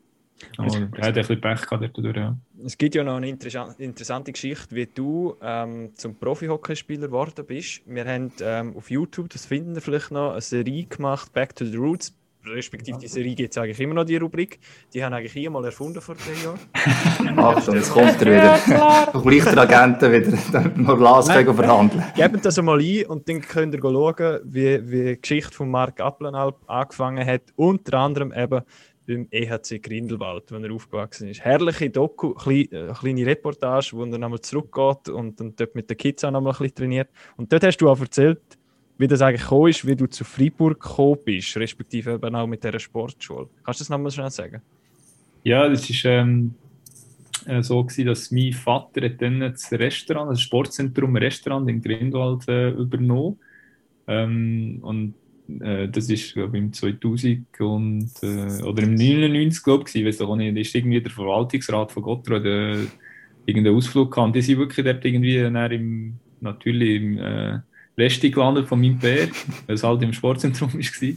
Oh, er hat ein bisschen Pech gehabt dadurch, ja. Es gibt ja noch eine interessante Geschichte, wie du ähm, zum Profi-Hockeyspieler geworden bist. Wir haben ähm, auf YouTube, das finden wir vielleicht noch, eine Serie gemacht, Back to the Roots. Respektive die Serie gibt es eigentlich immer noch, die Rubrik. Die haben eigentlich hier mal erfunden vor drei Jahren. Achtung, jetzt kommt er wieder. Du gleich der Agenten wieder, damit wir Glaswege verhandeln. Gebt das einmal ein und dann könnt ihr schauen, wie, wie die Geschichte von Mark Applenalp angefangen hat. Unter anderem eben beim EHC Grindelwald, wo er aufgewachsen ist. Herrliche Doku, äh, kleine Reportage, wo er nochmal zurückgeht und, und dort mit den Kids auch nochmal ein bisschen trainiert. Und dort hast du auch erzählt, wie das eigentlich gekommen ist, wie du zu Freiburg gekommen bist, respektive eben auch mit dieser Sportschule. Kannst du das nochmal schnell sagen? Ja, das war ähm, äh, so, gewesen, dass mein Vater hat dann das Restaurant, das Sportzentrum Restaurant in Grindelwald äh, übernommen. Ähm, und äh, das ist, glaube im 2000 und, äh, oder im 99, glaube ich, weiß auch nicht, ist irgendwie der Verwaltungsrat von Gotthard äh, irgendeinen Ausflug gehabt. Die sind wirklich dort irgendwie im, natürlich im äh, Resti gelandet von meinem Bär, weil es halt im Sportzentrum war.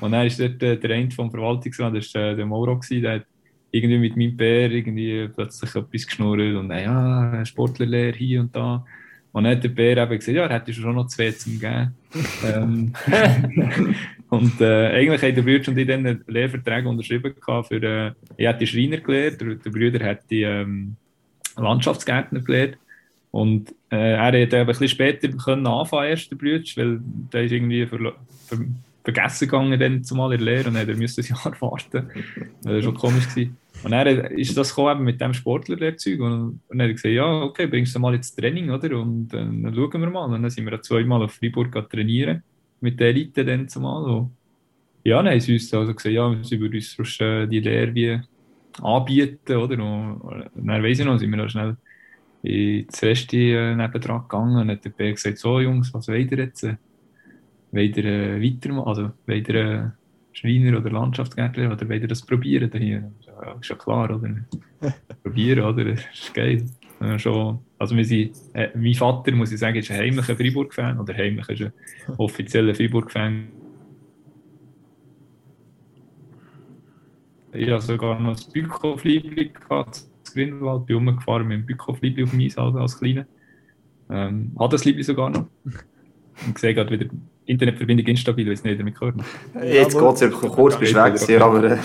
Und dann ist dort äh, der eine vom Verwaltungsrat, das war äh, der Mauro, gewesen, der hat irgendwie mit meinem Bär irgendwie plötzlich etwas geschnurrt und ja, Sportlerlehre hier und da. Und dann hat der Bär eben gesagt, ja, er hätte schon noch zwei zum geben. ähm, und äh, eigentlich hat der Bruder und ich dann einen Lehrvertrag unterschrieben für, äh, ich hatte Schreiner gelernt, der, der Bruder hat die ähm, Landschaftsgärtner gelernt. Und äh, er hätte ein bisschen später können anfangen, erst der Bruder, weil der ist irgendwie ver, ver, vergessen gegangen dann zumal in der Lehre und er musste ein Jahr warten. Das war schon komisch. Gewesen. Und dann ist das gekommen mit dem Sportlerlehrzeug und, und dann hat er gesagt, ja, okay, bringst du mal ins Training, oder? Und dann schauen wir mal. Und dann sind wir zweimal auf Freiburg trainieren, mit der Elite dann zumal. Und ja, haben sie uns also gesagt, ja, sie würden uns sonst, äh, die Lehre wie anbieten, oder? Und, dann weiss ich noch, sind wir noch schnell ins Reste äh, nebendran gegangen und hat der Bär gesagt, so Jungs, was wollt jetzt? Wollt äh, weitermachen? Also wollt äh, Schreiner oder Landschaftsgärtner oder wollt ihr das probieren hier? Ja, ist ja klar, oder? probieren, oder? Das ist geil. Ja, schon, also wir sind, äh, mein Vater, muss ich sagen, ist ein heimlicher Freiburg-Fan oder heimlich ist ein offizieller Freiburg-Fan. Ich habe sogar noch das Bückhof-Liebling gehabt, das Grindelwald, bin rumgefahren mit dem Bückhof-Liebling auf dem Eisalbe als Kleiner. Ähm, hat das Liebling sogar noch. Und gesehen, gerade wieder Internetverbindung instabil, weil es nicht damit gehört. Jetzt geht es ja kurz bist weg, okay. aber, äh,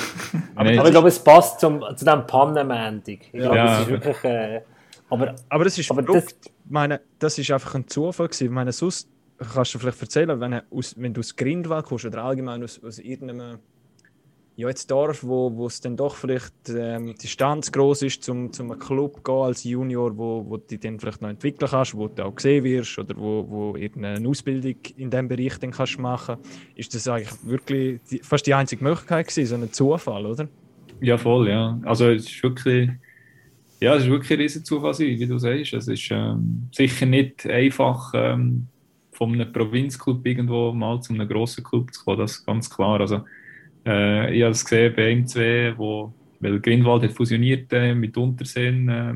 aber, aber ich glaube, es passt zum, zu diesem Pannenmendung. Ich glaube, ja. das ist wirklich... Äh, aber, aber das ist aber das, meine, das ist einfach ein Zufall gewesen. Ich meine, sonst kannst du vielleicht erzählen, wenn, aus, wenn du aus Grindwald kommst oder allgemein aus, aus irgendeinem ja, jetzt Dorf, wo, wo es dann doch vielleicht ähm, die Distanz groß ist, zum, zum einem Club gehen als Junior, wo, wo du dann vielleicht noch entwickeln kannst, wo du auch gesehen wirst oder wo, wo irgendeine Ausbildung in diesem Bereich dann kannst machen, ist das eigentlich wirklich die, fast die einzige Möglichkeit gewesen, so ein Zufall, oder? Ja, voll, ja. Also es ist wirklich, ja, es ist wirklich ein riesen Zufall, wie du sagst. Es ist ähm, sicher nicht einfach, ähm, von einem Provinzclub irgendwo mal zu einem grossen Club zu kommen, das ist ganz klar. Also äh, ich habe es gesehen bei M2, wo, weil Grindwald hat fusioniert äh, mit Unterseen, äh,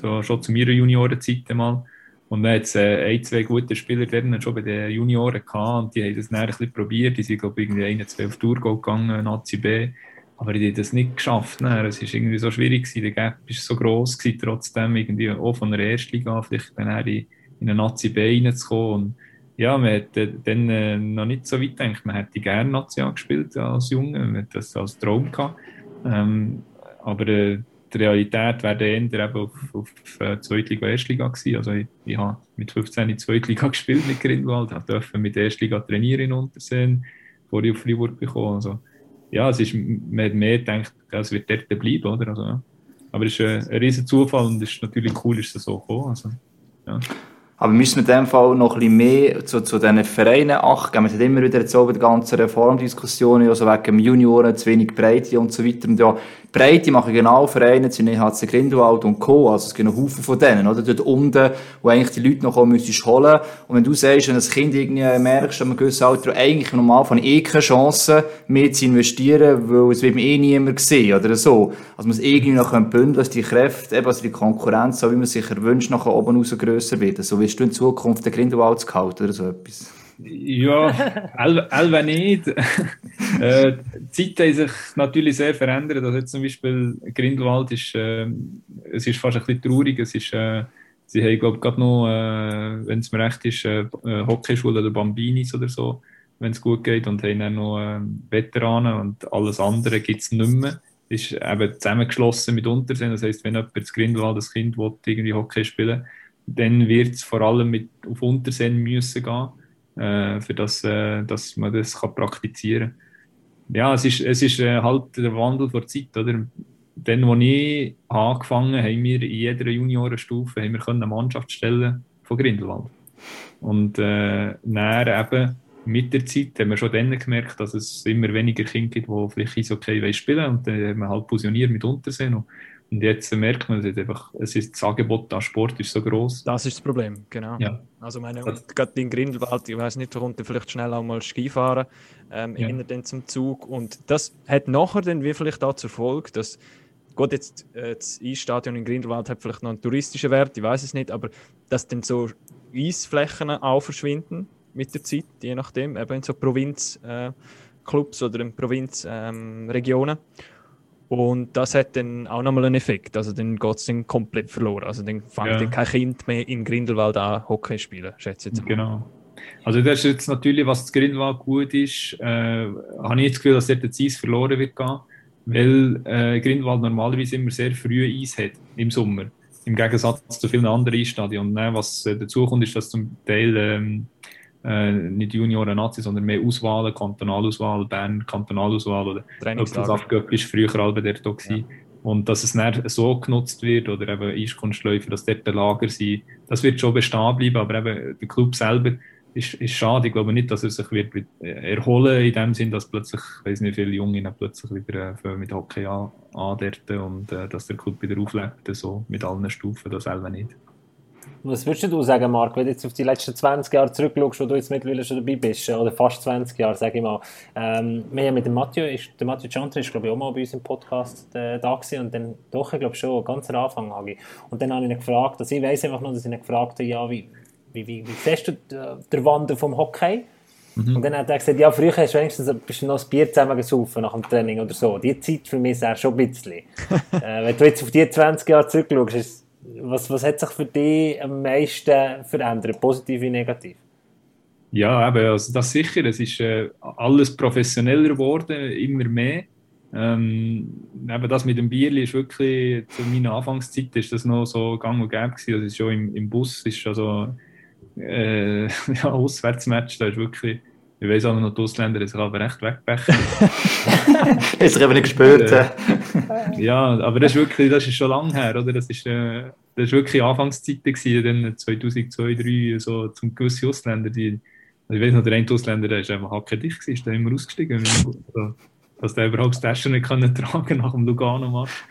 so, schon zu meiner Juniorenzeit mal. Und dann hat es äh, ein, zwei gute Spieler dann schon bei den Junioren gehabt und die haben das dann ein bisschen probiert. Die sind, glaube ich, irgendwie 21 Tour gegangen, Nazi B. Aber die haben das nicht geschafft. Ne? Es war irgendwie so schwierig, gewesen. der Gap war so gross, gewesen, trotzdem irgendwie auch von der Erstliga vielleicht dann in, in eine Nazi B reinzukommen. Und ja, man hätte dann äh, noch nicht so weit gedacht. Man hätte gerne Nazi gespielt als Junge, man hat das als Traum gehabt. Ähm, aber äh, die Realität wäre dann eher eben auf, auf äh, Zweitliga, Erstliga gewesen. Also ich, ich habe mit 15 in Zweitliga gespielt mit Grindwald, durfte mit Erstliga trainieren in Unterseen, bevor ich auf Freiburg bekommen. Also, ja, es ist, man hat mehr gedacht, es wird dort bleiben, oder? Also, ja. Aber es ist ein, ein riesen Zufall und es ist natürlich cool, ist es so gekommen. Also, ja. Aber müssen wir in dem Fall noch ein bisschen mehr zu, zu diesen Vereinen achten? Wir sind immer wieder jetzt auch bei der ganzen Reformdiskussion, also wegen Junioren, zu wenig Breite und so weiter. Und ja, Breite machen genau Vereine, sind HC Grindelwald und Co. Also es gibt einen Haufen von denen, oder? Dort unten, wo eigentlich die Leute noch kommen müssen holen. Und wenn du sagst, wenn ein Kind irgendwie merkst, an einem gewissen Alter, eigentlich normal von eh keine Chance mehr zu investieren, weil es wird eh niemand sehen, oder so. Also man es irgendwie noch bündeln, dass die Kräfte, eben, also die Konkurrenz, so wie man sich erwünscht, nach oben raus grösser wird. So wirst du in Zukunft den Grindelwald zu halten oder so etwas. Ja, Elva nicht. äh, die Zeit hat sich natürlich sehr verändert. Also jetzt zum Beispiel Grindelwald ist, äh, es ist fast ein bisschen traurig. Es ist, äh, sie haben, glaube ich, gerade noch, äh, wenn es mir recht ist, äh, äh, Hockeyschule oder Bambinis oder so, wenn es gut geht, und haben dann noch äh, Veteranen und alles andere gibt es nicht mehr. Ist eben zusammengeschlossen mit Unterseen. Das heisst, wenn jemand das Grindelwald, das Kind will, irgendwie Hockey spielen dann wird es vor allem mit, auf Unterseen müssen gehen äh, für das, äh, dass man das kann praktizieren kann. Ja, es ist, es ist äh, halt der Wandel der Zeit, oder? Dann, als ich angefangen habe, haben wir in jeder Juniorenstufe haben wir eine Mannschaft stellen von Grindelwald. Und äh, dann eben mit der Zeit haben wir schon dann gemerkt, dass es immer weniger Kinder gibt, die vielleicht Eishockey spielen wollen. Und dann haben wir halt fusioniert mit Unterseen. Und und jetzt merkt man, es einfach, es ist, das Angebot an Sport ist so groß. Das ist das Problem, genau. Ja. Also meine, gerade in Grindelwald, ich weiß nicht, da kommt vielleicht schnell auch mal Skifahren, ähm, ja. dann zum Zug. Und das hat nachher dann wie vielleicht auch zur Folge, dass Gut, jetzt äh, das Eisstadion in Grindelwald hat vielleicht noch einen touristischen Wert, ich weiß es nicht, aber dass dann so Eisflächen auch verschwinden mit der Zeit, je nachdem, eben in so Provinzclubs äh, oder in Provinzregionen. Ähm, und das hat dann auch nochmal einen Effekt. Also dann geht es dann komplett verloren. Also dann fängt ja. dann kein Kind mehr in Grindelwald an, Hockey spielen, schätze ich jetzt mal. Genau. Also das ist jetzt natürlich, was in Grindelwald gut ist, äh, habe ich das Gefühl, dass dort das Eis verloren wird gehen, weil äh, Grindelwald normalerweise immer sehr früh Eis hat im Sommer. Im Gegensatz zu vielen anderen Eisstadien. Und äh, was äh, dazu kommt, ist, dass zum Teil ähm, äh, nicht Junioren Nazi, sondern mehr Auswahlen, Kantonalauswahl, Bern Kantonalauswahl oder Apfelsaftgöpp ist früher alle dort da ja. Und dass es nicht so genutzt wird oder eben Eiskunstläufer, dass dort Lager sind, das wird schon bestehen bleiben, aber eben der Club selber ist, ist schade. Ich glaube nicht, dass er sich wird erholen in dem Sinn, dass plötzlich, ich weiß nicht, viele Junge plötzlich wieder äh, mit Hockey an, und äh, dass der Club wieder auflebt, so mit allen Stufen, das selber nicht. Was würdest du sagen, Marc, wenn du jetzt auf die letzten 20 Jahre zurückschaust, wo du jetzt mittlerweile schon dabei bist, oder fast 20 Jahre, sage ich mal. Ähm, wir haben mit dem Mathieu, ist, der Mathieu Chantre ist, glaube ich, auch mal bei uns im Podcast äh, da gewesen, und dann doch, ich glaube schon, ganz am Anfang habe ich. Und dann habe ich ihn gefragt, also ich weiß einfach nur, dass ich ihn gefragt habe, ja, wie, wie, wie, wie siehst du den Wandel vom Hockey? Mhm. Und dann hat er gesagt, ja, früher hast du wenigstens bist du noch ein Bier zusammen gesaufen nach dem Training oder so. Die Zeit für mich ist auch schon ein bisschen. äh, wenn du jetzt auf die 20 Jahre zurückschaust, was, was hat sich für dich am meisten verändert, positiv wie negativ? Ja, eben, also das sicher. Es ist äh, alles professioneller geworden, immer mehr. Ähm, eben das mit dem Bierli ist wirklich, zu meiner Anfangszeit ist das noch so gang und gäbe gewesen. Also schon im, im Bus ist also äh, ja, Auswärtsmatch, da ist wirklich, ich weiß auch noch, die Ausländer ist aber recht wegbechen. Hast du eben nicht gespürt. Äh, ja, aber das ist wirklich, das ist schon lange her, oder? Das ist, äh, das ist wirklich Anfangszeiten gewesen, dann 2002, 2003, so zum gewissen Ausländer, die, also ich weiß noch, der eine Ausländer, der ist einfach hackedicht gewesen, ist dann immer ausgestiegen. Also, dass der überhaupt das Taschen nicht können tragen nach dem Lugano-Match.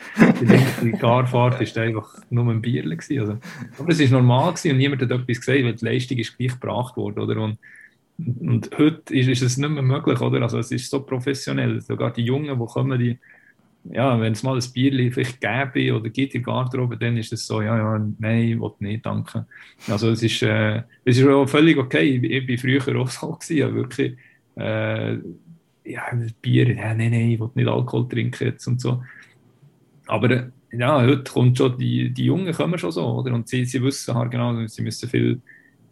Die Garfahrt war einfach nur ein Bierle. Also, aber es war normal gewesen und niemand hat etwas gesagt, weil die Leistung ist gleich gebracht wurde. Oder? Und, und heute ist, ist, es nicht mehr möglich, oder? Also es ist so professionell. Sogar die Jungen, die kommen, die, ja, wenn es mal ein Bierli vielleicht gäbe oder gibt in der Garderobe, dann ist es so, ja, ja, nein, will nicht, danke. Also es ist, äh, es ist auch völlig okay. Ich, ich war früher auch so, gewesen, wirklich, äh, ja, Bier, ja, nein, nein, ich will nicht Alkohol trinken jetzt und so. Aber ja, heute kommt schon, die, die Jungen kommen schon so, oder? Und sie, sie wissen halt genau, sie müssen viel,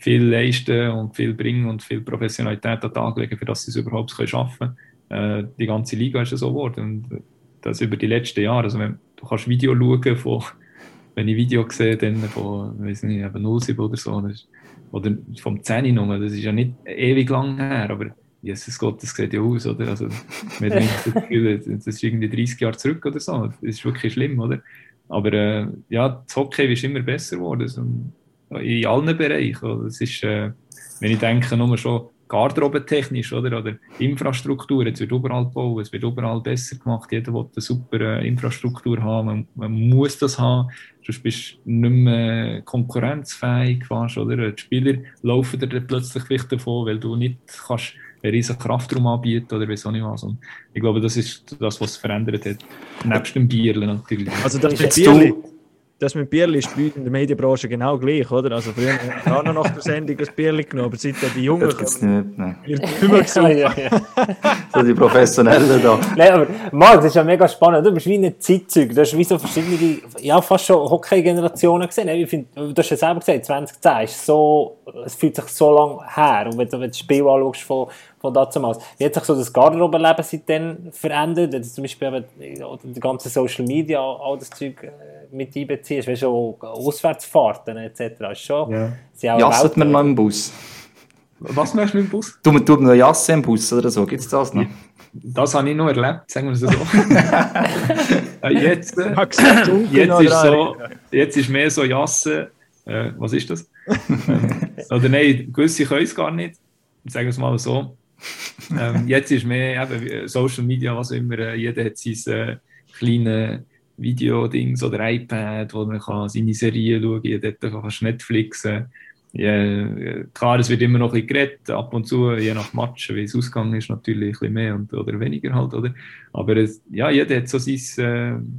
viel leisten und viel bringen und viel Professionalität an den Tag legen, für dass sie es überhaupt schaffen können. Äh, die ganze Liga ist ja so geworden. Und das über die letzten Jahre. Also, wenn, du kannst Video schauen von, wenn ich Video sehe, dann von, weiß nicht, eben 07 oder so, oder vom 10 Nummer, das ist ja nicht ewig lang her, aber Jesus Gott, das sieht ja aus, oder? Also, man hat das Gefühl, das ist irgendwie 30 Jahre zurück oder so. Das ist wirklich schlimm, oder? Aber äh, ja, das Hockey ist immer besser geworden. In allen Bereichen. Das ist, äh, wenn ich denke, nur schon garderobentechnisch oder, oder Infrastruktur, es wird überall gebaut, es wird überall besser gemacht, jeder will eine super äh, Infrastruktur haben, man, man, muss das haben, sonst bist du nicht mehr konkurrenzfähig fast, oder? Die Spieler laufen dir plötzlich vielleicht davon, weil du nicht kannst einen riesen Kraftraum anbieten oder weiß auch nicht was. Und ich glaube, das ist das, was es verändert hat. Nebst dem Bierle natürlich. Also das mit Bierle, das mit Bierli ist bei in der Medienbranche genau gleich, oder? Also früher haben wir noch nach der Sendung ein Bierli genommen, aber seit die Jungen das gibt's nicht, nein. wird immer ja, ja, ja. so die Professionellen da. Nein, aber Marc, das ist ja mega spannend. Du bist wie ein Zeitzeug. Du hast wie so verschiedene, ja, fast schon Hockey-Generationen gesehen. Ich find, du hast ja selber gesagt, 2010 ist so, es fühlt sich so lange her. Und wenn du das Spiel anschaust von von damals. Wie hat sich so das Garderobenleben seitdem verändert? Zum Beispiel eben die ganze Social Media, all das Zeug äh, mit einbeziehst, weißt du, Auswärtsfahrten etc. Ist schon, ja. Jasset man noch im Bus? Was machst du mit dem Bus? Du, du noch Jasse im Bus oder so, gibt es das noch? Das habe ich noch erlebt, sagen wir es so. jetzt, äh, jetzt, ist so, jetzt ist mehr so Jasse. Äh, was ist das? oder nein, gewisse können es gar nicht. Sagen wir es mal so ähm, jetzt ist mehr eben, Social Media, was immer, äh, jeder hat sein äh, kleines Video-Dings oder iPad, wo man kann seine Serie schauen kann, dort kannst du Netflixen. Ja, klar, es wird immer noch ein bisschen geredet, ab und zu, je nach Match, wie es ausgegangen ist, natürlich ein bisschen mehr und, oder weniger halt, oder? Aber es, ja, jeder hat so sein, äh,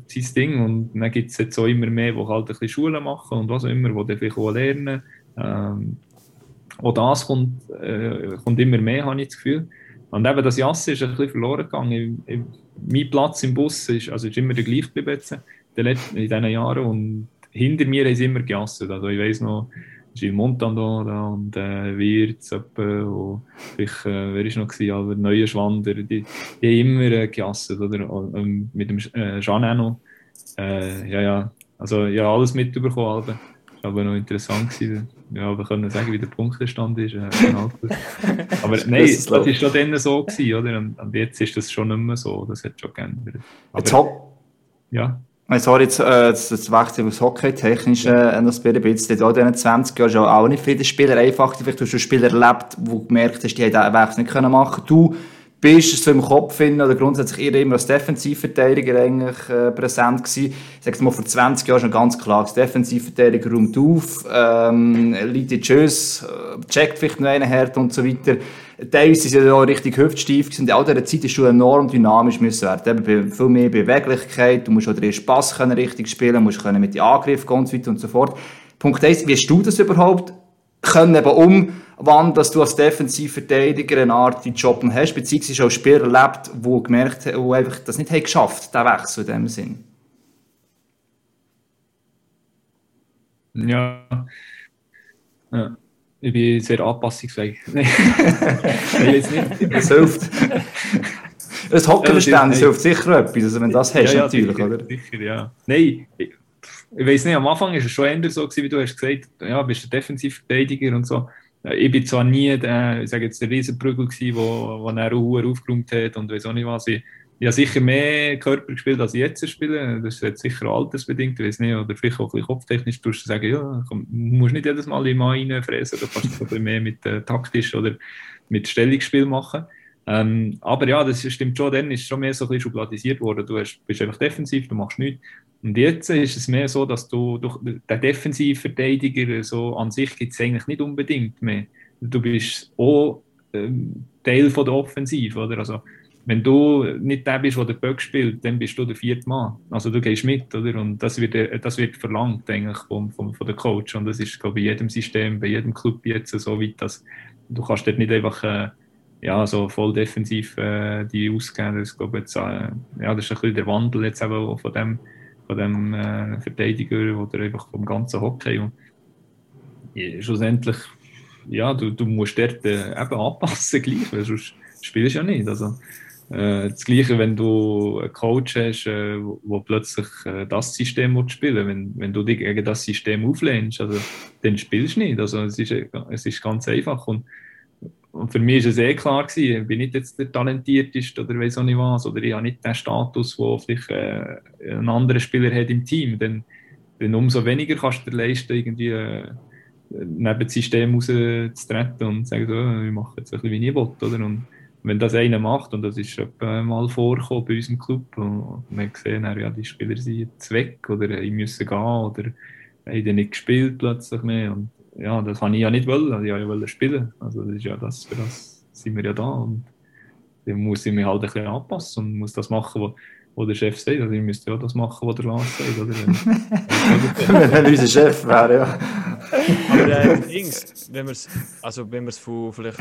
sein Ding und dann gibt es jetzt auch immer mehr, die halt ein bisschen Schulen machen und was auch immer, die vielleicht auch lernen. Ähm, auch das kommt, äh, kommt immer mehr, habe ich das Gefühl. Und eben das Jasse ist ein bisschen verloren gegangen. Ich, ich, mein Platz im Bus ist, also ist immer der gleiche geblieben in diesen Jahren. Und hinter mir haben sie immer gejasset. Also ich weiß noch, Gilles Montando da und äh, Wirtz, und vielleicht, äh, wer ist noch aber neue Schwander, die, die haben immer äh, gejasset, oder? Und, mit dem äh, Jean. Äh, ja, ja, also ja, alles mitbekommen. Das war aber noch interessant. Gewesen ja, wir können sagen, wie der Punktestand ist. Äh, aber nein, das war schon dann so, gewesen, oder? Und, und, jetzt ist das schon nicht mehr so. Das hat schon geändert. Aber, jetzt, ja. Sorry, jetzt, äh, das, das Wechsel aufs Hockey technisch äh, noch ein bisschen. In diesen 20 Jahren schon auch nicht viele Spieler einfach. Vielleicht hast du Spieler erlebt, wo du gemerkt hast, die haben diesen Wechsel nicht machen können. Du bist so im Kopf finden oder grundsätzlich eher immer als Defensivverteidiger eigentlich äh, präsent gewesen. Ich sage mal, vor 20 Jahren schon ganz klar, das Defensivverteidiger räumt auf, ähm, liegt in Tschüss, äh, checkt vielleicht noch einen Herd und so weiter. Teilweise sind ja auch richtig hüftsteif gewesen. In all dieser Zeit ist schon enorm dynamisch müssen werden. Eben viel mehr Beweglichkeit, du musst auch den Spass können richtig spielen, musst können mit den Angriffen und so weiter und so fort. Punkt 1, wie hast du das überhaupt können eben um wann dass du als Defensivverteidiger eine Art Job hast, beziehungsweise auch Spieler erlebt, die gemerkt haben, die einfach das nicht haben geschafft diesen Wechsel in dem Sinn. Ja. ja. Ich bin sehr anpassungsfähig. Nein, ich nicht. Das hilft. Das Hockeyverständnis hilft sicher etwas, also wenn das hast, ja, ja, natürlich, sicher, oder? Sicher, ja. Nein, ich, ich weiß nicht, am Anfang war es schon eher so, gewesen, wie du hast gesagt, ja, bist du Defensivverteidiger und so. Ich bin zwar nie der, ich sage jetzt, der Riesenprügel gewesen, wo, wo er aufgeräumt hat und weiß auch nicht was. Ich, ich habe sicher mehr Körper gespielt, als ich jetzt spiele. Das ist jetzt sicher altersbedingt, ich weiß nicht, oder vielleicht auch ein bisschen kopftechnisch. Du musst sagen, ja, komm, musst nicht jedes Mal in Mann reinfräsen, du kannst ein bisschen mehr mit äh, taktisch oder mit Stellungsspiel machen. Ähm, aber ja, das stimmt schon, dann ist es schon mehr so ein bisschen schubladisiert worden. Du hast, bist einfach defensiv, du machst nichts. Und jetzt ist es mehr so, dass du durch den Defensivverteidiger so an sich gibt es eigentlich nicht unbedingt mehr. Du bist auch ähm, Teil von der Offensive, oder? Also, wenn du nicht der bist, der den Böck spielt, dann bist du der vierte Mann. Also du gehst mit, oder? Und das wird, das wird verlangt eigentlich vom, vom, von der Coach. Und das ist, glaube ich, bei jedem System, bei jedem Club jetzt so weit, dass du kannst dort nicht einfach äh, ja, so voll defensiv äh, die ausgeben. Das, glaube jetzt, äh, ja, das ist ein bisschen der Wandel jetzt eben von dem von dem äh, Verteidiger oder einfach vom ganzen Hockey. Und schlussendlich, ja, du, du musst dort äh, eben anpassen gleich, weil sonst spielst du ja nicht. Also, äh, das Gleiche, wenn du einen Coach hast, äh, wo, plötzlich äh, das System spielen wenn, wenn du dich gegen das System auflehnst, also, dann spielst du nicht. Also, es, ist, es ist ganz einfach. Und und für mich war es eh klar, gewesen, ich bin nicht jetzt der talentierteste oder weiß auch nicht was, oder ich habe nicht den Status, wo vielleicht äh, ein anderer Spieler hat im Team. Dann, dann umso weniger kannst du dir leisten, irgendwie äh, neben das System rauszutreten und zu sagen, so, ich mache jetzt ein bisschen, wie ich will. Oder? Und wenn das einer macht, und das ist mal vorgekommen bei unserem Club, und man hat gesehen, ja, die Spieler sind jetzt weg oder ich müssen gehen oder haben nicht gespielt plötzlich mehr. Und ja, das habe ich ja nicht wollen. Also, ich wollte ja spielen. Also das ist ja das, für das sind wir ja da. Und dann muss ich mich halt ein bisschen anpassen und muss das machen, was wo der Chef sagt. Also ich müsste ja das machen, was der Lars sagt. Oder? wenn er unser Chef wäre, ja. Aber äh, Dings, wenn wir es also wenn von vielleicht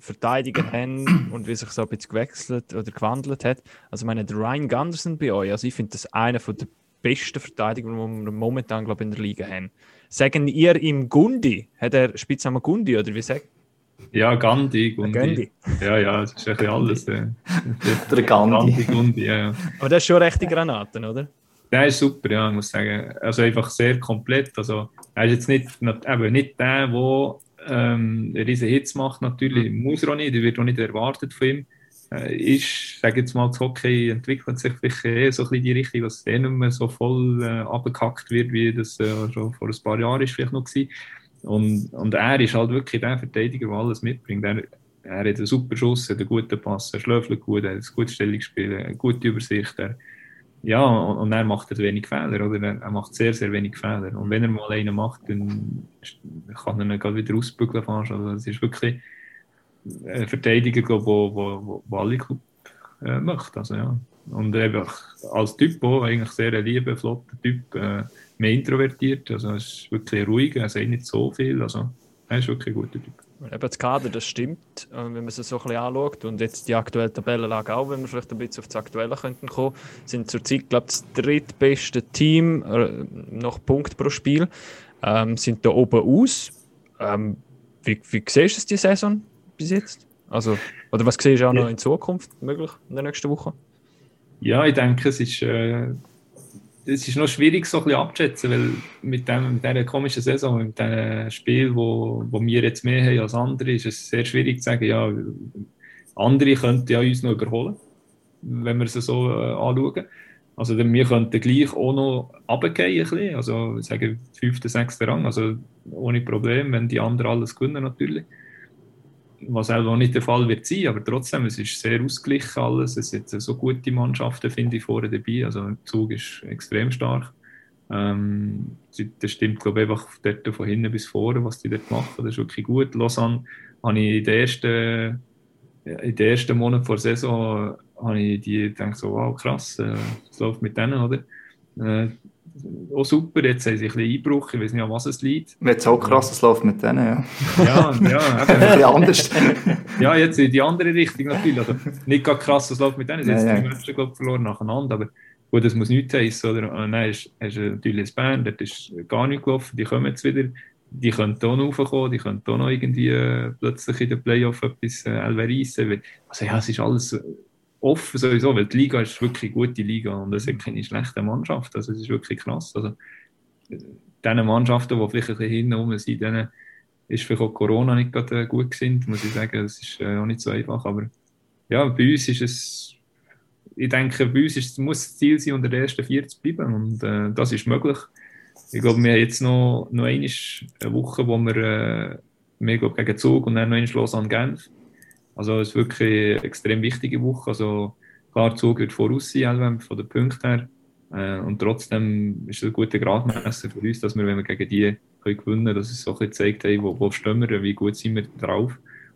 Verteidiger haben und wie sich so ein bisschen gewechselt oder gewandelt hat. Also ich meine, der Ryan Gunderson bei euch, also ich finde das einer der besten Verteidiger, die wir momentan glaube ich, in der Liga haben. Sagen ihr ihm Gundi? Hat er Spitznamen Gundi oder wie sagt ja, Gandhi, Gundi. Gandhi. Ja, ja, das ist ein alles. Äh, der Gandhi. Gandhi Gundi, ja, ja. Aber das ist schon rechte Granaten, oder? Der ist super, ja, ich muss sagen. Also einfach sehr komplett. Also, er ist jetzt nicht, eben nicht der, der ähm, riesen Hits macht, natürlich. Muss er auch nicht, der wird auch nicht erwartet von ihm. Äh, ist, sage jetzt mal, das Hockey entwickelt sich vielleicht eher so ein bisschen die Richtung, dass es eh nicht mehr so voll äh, abgekackt wird, wie das äh, schon vor ein paar Jahren ist vielleicht noch war. Und, und er ist halt wirklich der Verteidiger, der alles mitbringt. Er, er hat einen super Schuss, hat einen guten Pass, er schläft gut, er hat ein gutes Stellungsspiel, eine gute Übersicht. Er, ja, und, und er macht halt wenig Fehler, oder? Er, macht sehr, sehr wenig Fehler. Und wenn er mal einen macht, dann kann er ihn gerade wieder ausbügeln. Also, es ist wirklich ein Verteidiger, glaube wo, wo, wo alle Club äh, möchten. Also, ja. Und einfach als Typ auch, eigentlich sehr ein lieber, flotter Typ, äh, mehr introvertiert. Also er ist wirklich ruhig, er sagt nicht so viel. Also er ist wirklich ein guter Typ. Eben das Kader, das stimmt, äh, wenn man es so ein bisschen anschaut. Und jetzt die aktuelle Tabellenlage auch, wenn wir vielleicht ein bisschen auf das Aktuelle könnten kommen, sind zurzeit, glaube ich, das drittbeste Team äh, nach Punkt pro Spiel. Ähm, sind da oben aus. Ähm, wie, wie siehst du es die Saison? Bis jetzt? Also, oder was siehst du auch noch in Zukunft möglich in der nächsten Woche? Ja, ich denke, es ist, äh, es ist noch schwierig so ein bisschen abzuschätzen, weil mit, dem, mit dieser komischen Saison, mit diesem Spiel, wo, wo wir jetzt mehr haben als andere, ist es sehr schwierig zu sagen, ja, andere könnten ja uns noch überholen, wenn wir es so äh, anschauen. Also wir könnten gleich auch noch runtergehen, ein bisschen. also ich sage fünfter, sechster Rang, also ohne Problem, wenn die anderen alles gewinnen natürlich. Was auch nicht der Fall wird sein, aber trotzdem, es ist sehr ausgeglichen alles. Es sind so gute Mannschaften, finde ich, vorne dabei. Also der Zug ist extrem stark. Ähm, das stimmt, glaube ich, einfach dort von hinten bis vorne, was die dort machen. Das ist wirklich gut. Lausanne habe ich in den ersten, in den ersten Monaten vor der Saison habe ich die gedacht, so, wow, krass, äh, es läuft mit denen, oder? Äh, auch super, jetzt haben sie ein bisschen Einbruch, ich weiß nicht, an was es liegt. Jetzt auch krass, es läuft mit denen, ja. Ja, ja. Eben. ein bisschen anders. ja, jetzt in die andere Richtung natürlich. Also, nicht gerade krass, es läuft mit denen, sie haben jetzt die Matches, glaube ich, verloren nacheinander, aber gut, das muss nichts heißen, oder? Und dann hast, du natürlich Band, dort ist gar nicht gelaufen, die kommen jetzt wieder, die können hier noch raufkommen, die können hier noch irgendwie äh, plötzlich in den Playoff etwas äh. Also ja, es ist alles offen sowieso, weil die Liga ist wirklich eine gute Liga und es ist keine schlechte Mannschaft, also es ist wirklich krass. Also, diese Mannschaften, die vielleicht ein bisschen hinten sind, denen ist vielleicht auch Corona nicht gerade äh, gut gesinnt, muss ich sagen, das ist äh, auch nicht so einfach, aber ja, bei uns ist es ich denke, bei uns ist, muss das Ziel sein, unter den ersten vier zu bleiben. Und äh, das ist möglich. Ich glaube, wir haben jetzt noch, noch eine Woche, wo wir, äh, wir glaub, gegen Zug und dann noch Schloss an Genf. Also es ist wirklich eine extrem wichtige Woche. Also klar, Zug wird voraus sein, von den Punkten her. Äh, und trotzdem ist es ein guter Gradmesser für uns, dass wir, wenn wir gegen die können gewinnen können, dass es so ein bisschen zeigt, hey, wo, wo stehen wir, wie gut sind wir drauf.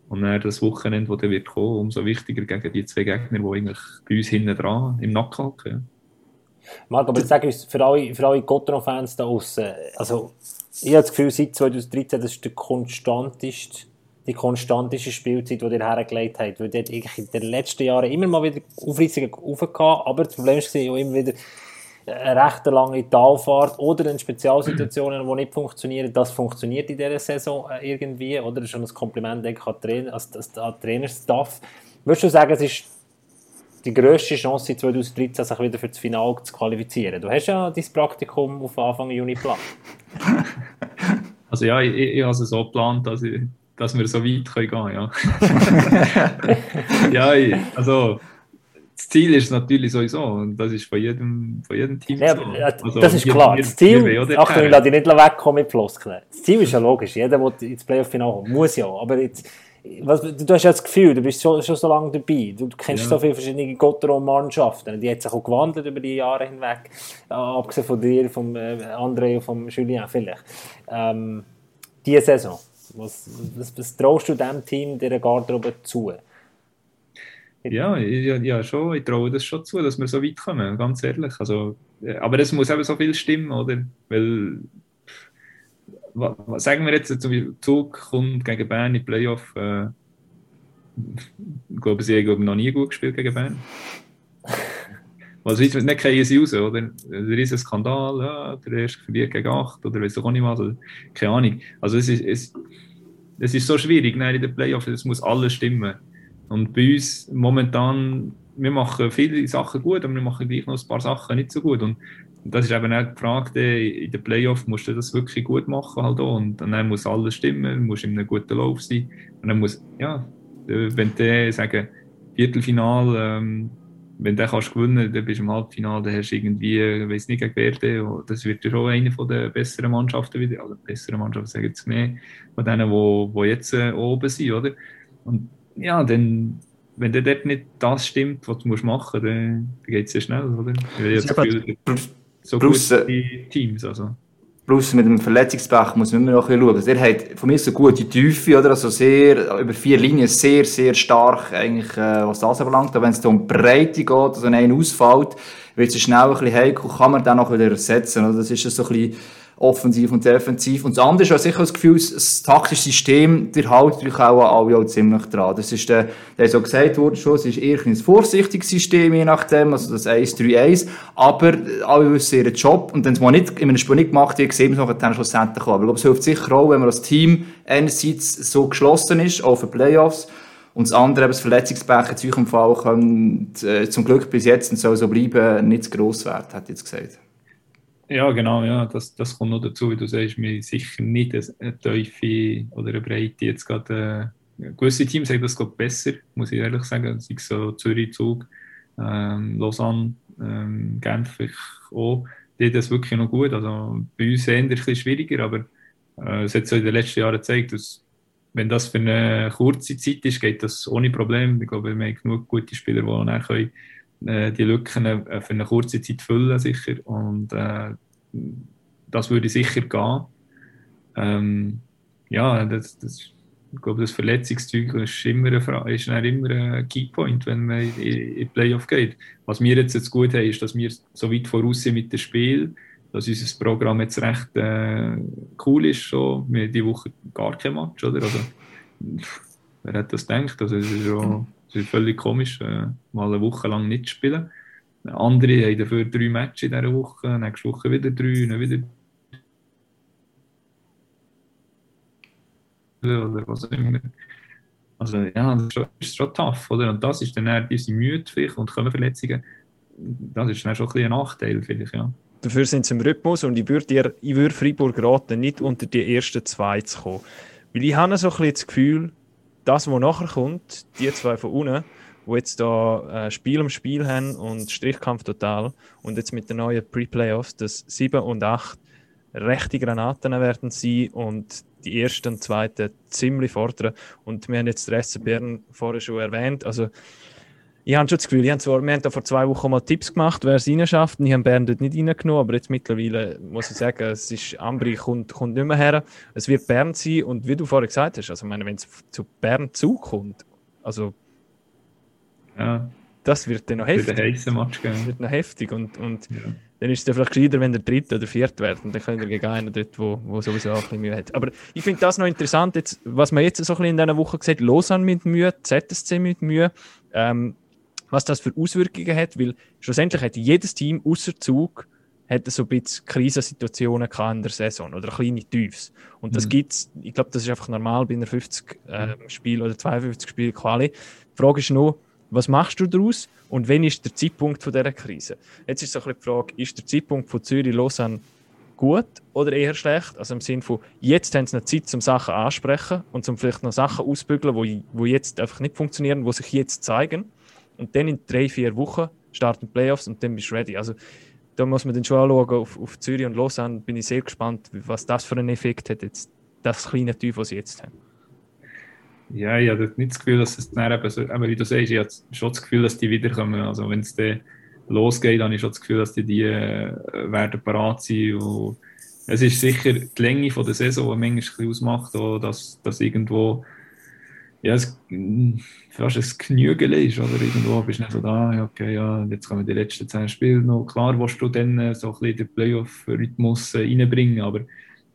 Und dann das Wochenende, das dann wird kommen, umso wichtiger gegen die zwei Gegner, die eigentlich bei uns hinten dran im Nacken hocken. Marc, aber sag uns, für alle, für alle Gotteron-Fans da außen, also ich habe das Gefühl, seit 2013, das ist der konstanteste, die konstanteste Spielzeit, die ihr hergelegt habt. Weil dort in den letzten Jahren immer mal wieder Aufreizungen aufgehauen, aber das Problem war immer wieder, eine recht lange Talfahrt oder in Spezialsituationen, die nicht funktionieren, das funktioniert in dieser Saison äh, irgendwie, oder? Das ist schon ein Kompliment denke ich, an, an Trainerstaff. Würdest du sagen, es ist die grösste Chance 2013, sich wieder für das Finale zu qualifizieren? Du hast ja dein Praktikum auf Anfang Juni geplant. Also ja, ich, ich habe es so geplant, dass, ich, dass wir so weit können gehen ja. ja, ich, also das Ziel ist natürlich sowieso, und das ist von jedem, von jedem Team ja, so. Also, das ist klar. Das Ziel, Achtung, ich lasse dich nicht wegkommen mit Floskeln. Das Ziel ist ja logisch, jeder, der ins Playoff-Finale kommt, muss ja, aber jetzt, was, du hast ja das Gefühl, du bist schon, schon so lange dabei, du kennst ja. so viele verschiedene Gotteron-Mannschaften, die hat sich auch gewandelt über die Jahre hinweg, abgesehen von dir, vom äh, André und vom Julien vielleicht. Ähm, diese Saison, was, was, was traust du dem Team, dieser Garderobe zu? Ja, ja, ja, schon. Ich traue das schon zu, dass wir so weit kommen, ganz ehrlich. Also, aber es muss eben so viel stimmen, oder? Weil, sagen wir jetzt, zum Zug kommt gegen Bern in Playoff. Äh, ich glaube, sie haben noch nie gut gespielt gegen Bern. Also, nicht kriegen sie raus, oder? Ein Skandal, ja, der erste verliert gegen 8 oder weiß ich auch nicht was, oder? keine Ahnung. Also, es ist, es, es ist so schwierig, nein, in den Playoffs, es muss alles stimmen. Und bei uns momentan, wir machen viele Sachen gut, aber wir machen gleich noch ein paar Sachen nicht so gut. Und das ist eben auch die Frage, in den Playoffs musst du das wirklich gut machen halt auch. Und dann muss alles stimmen, musst in einem guten Lauf sein. Und dann muss, ja, wenn du sagen, Viertelfinal, ähm, wenn du kannst gewinnen, dann bist du im Halbfinale, dann hast du irgendwie, ich weiß nicht, gegen das wird ja schon eine der besseren Mannschaften wieder, also bessere Mannschaften sagen jetzt mehr, von denen, die jetzt äh, oben sind, oder? Und ja, dann, wenn dir dort nicht das stimmt, was du musst machen musst, dann, dann geht es sehr schnell, oder? Ich habe das Gefühl, so gute Teams, also. Plus mit dem Verletzungspech muss man immer noch ein bisschen schauen. Also, er hat von mir so gute Tiefe, oder? Also sehr, über vier Linien sehr, sehr stark, eigentlich, äh, was das anbelangt. Aber wenn es um Breite geht, also einen ausfällt, wird es schnell ein bisschen heikel, kann man dann auch wieder ersetzen, oder? Das ist so ein bisschen, offensiv und defensiv. Und das andere ist auch sicher das Gefühl, das taktische System, der hält natürlich auch alle auch ziemlich dran. Das ist der, der so gesagt wurde schon, es ist eher ein vorsichtiges System, je nachdem, also das 1-3-1. Aber alle wissen ihren Job. Und wenn es mal nicht, in einem Spiel nicht gemacht wird, sehen wir es dann schlussendlich auch. Aber ich glaube, es hilft sicher auch, wenn man als Team einerseits so geschlossen ist, auch für Playoffs, und das andere, das Verletzungspech in eurem Fall, könnte äh, zum Glück bis jetzt und soll so bleiben, nicht zu gross werden, hat jetzt gesagt. Ja, genau, ja, das, das kommt noch dazu, wie du sagst, mir sicher nicht eine Tiefe oder eine Breite jetzt gerade. Äh, gewisse Teams haben das gerade besser, muss ich ehrlich sagen, sei es so Zürich, Zug, ähm, Lausanne, ähm, Genf auch, die das wirklich noch gut. Also bei uns eher ein bisschen schwieriger, aber äh, es hat so in den letzten Jahren gezeigt, dass wenn das für eine kurze Zeit ist, geht das ohne Problem. Ich glaube, wir haben genug gute Spieler, die dann können, äh, die Lücken äh, für eine kurze Zeit füllen sicher. Und äh, das würde sicher gehen. Ähm, ja, das, das, ich glaube, das Verletzungszeug ist immer, eine, ist immer ein Keypoint, wenn man in, in Playoff geht. Was wir jetzt, jetzt gut haben, ist, dass wir so weit voraus sind mit dem Spiel, dass unser Programm jetzt recht äh, cool ist. So. Wir haben diese Woche gar kein Match, oder? Also, wer hat das gedacht? Also, es ist, schon, es ist völlig komisch, äh, mal eine Woche lang nicht zu spielen. Andere haben dafür drei Matches in dieser Woche, nächste Woche wieder drei, dann wieder oder was auch immer. Also ja, das ist schon, ist schon tough, oder? Und das ist dann eher diese Mühe vielleicht und Verletzungen. Das ist dann schon ein, ein Nachteil vielleicht, ja. Dafür sind sie im Rhythmus und ich würde, dir, ich würde Freiburg raten, nicht unter die ersten zwei zu kommen. Weil ich habe so ein bisschen das Gefühl, das, was nachher kommt, die zwei von unten, die jetzt da äh, Spiel um Spiel haben und Strichkampf total und jetzt mit den neuen Pre-Playoffs, dass 7 und 8 rechte Granaten werden sein und die ersten und zweiten ziemlich fordern. Und wir haben jetzt den SC Bern vorher schon erwähnt. Also, ich habe schon das Gefühl, ich habe zwar, wir haben da vor zwei Wochen mal Tipps gemacht, wer es reinschafft. Ich habe Bern dort nicht reingenommen, aber jetzt mittlerweile muss ich sagen, es ist, Ambri kommt, kommt nicht mehr her. Es wird Bern sein und wie du vorher gesagt hast, also meine, wenn es zu Bern zukommt, also ja. das wird dann noch heftig. Wird, Match geben. wird noch heftig und, und ja. dann ist es vielleicht gescheiter, wenn der dritte oder vierte wird und dann können wir gegen einen dort, wo, wo sowieso auch ein bisschen Mühe hat. Aber ich finde das noch interessant, jetzt, was man jetzt so ein bisschen in dieser Woche sieht, Lausanne mit Mühe, ZSC mit Mühe, ähm, was das für Auswirkungen hat, weil schlussendlich hat jedes Team außer Zug hat so ein bisschen Krisensituationen in der Saison oder kleine Tiefs. Und das mhm. gibt's, ich glaube, das ist einfach normal bei einer 50 äh, Spiel oder 52 Spiel Quali. Die Frage ist nur, was machst du daraus und wann ist der Zeitpunkt von dieser Krise? Jetzt ist so ein bisschen die Frage, ist der Zeitpunkt von Zürich-Lausanne gut oder eher schlecht? Also im Sinne von, jetzt haben sie noch Zeit, um Sachen ansprechen und um vielleicht noch Sachen ausbügeln, die wo jetzt einfach nicht funktionieren, die sich jetzt zeigen. Und dann in drei, vier Wochen starten die Playoffs und dann bist du ready. Also da muss man dann schon anschauen, auf, auf Zürich und Lausanne bin ich sehr gespannt, was das für einen Effekt hat, jetzt, das kleine Tief, das sie jetzt haben. Ja, ich habe nicht das Gefühl, dass es dann eben, so, eben wie du sagst, ich habe schon das Gefühl, dass die wiederkommen. Also wenn es dann losgeht, dann habe ich schon das Gefühl, dass die, die äh, werden parat sein. Und es ist sicher die Länge von der Saison, die manchmal ausmacht, auch, dass, dass irgendwo ja, es, fast ein Genügel ist, oder irgendwo bist du nicht so da, okay, ja, jetzt kommen die letzten zehn Spiele noch. Klar, willst du dann äh, so ein bisschen den Playoff-Rhythmus äh, reinbringen, aber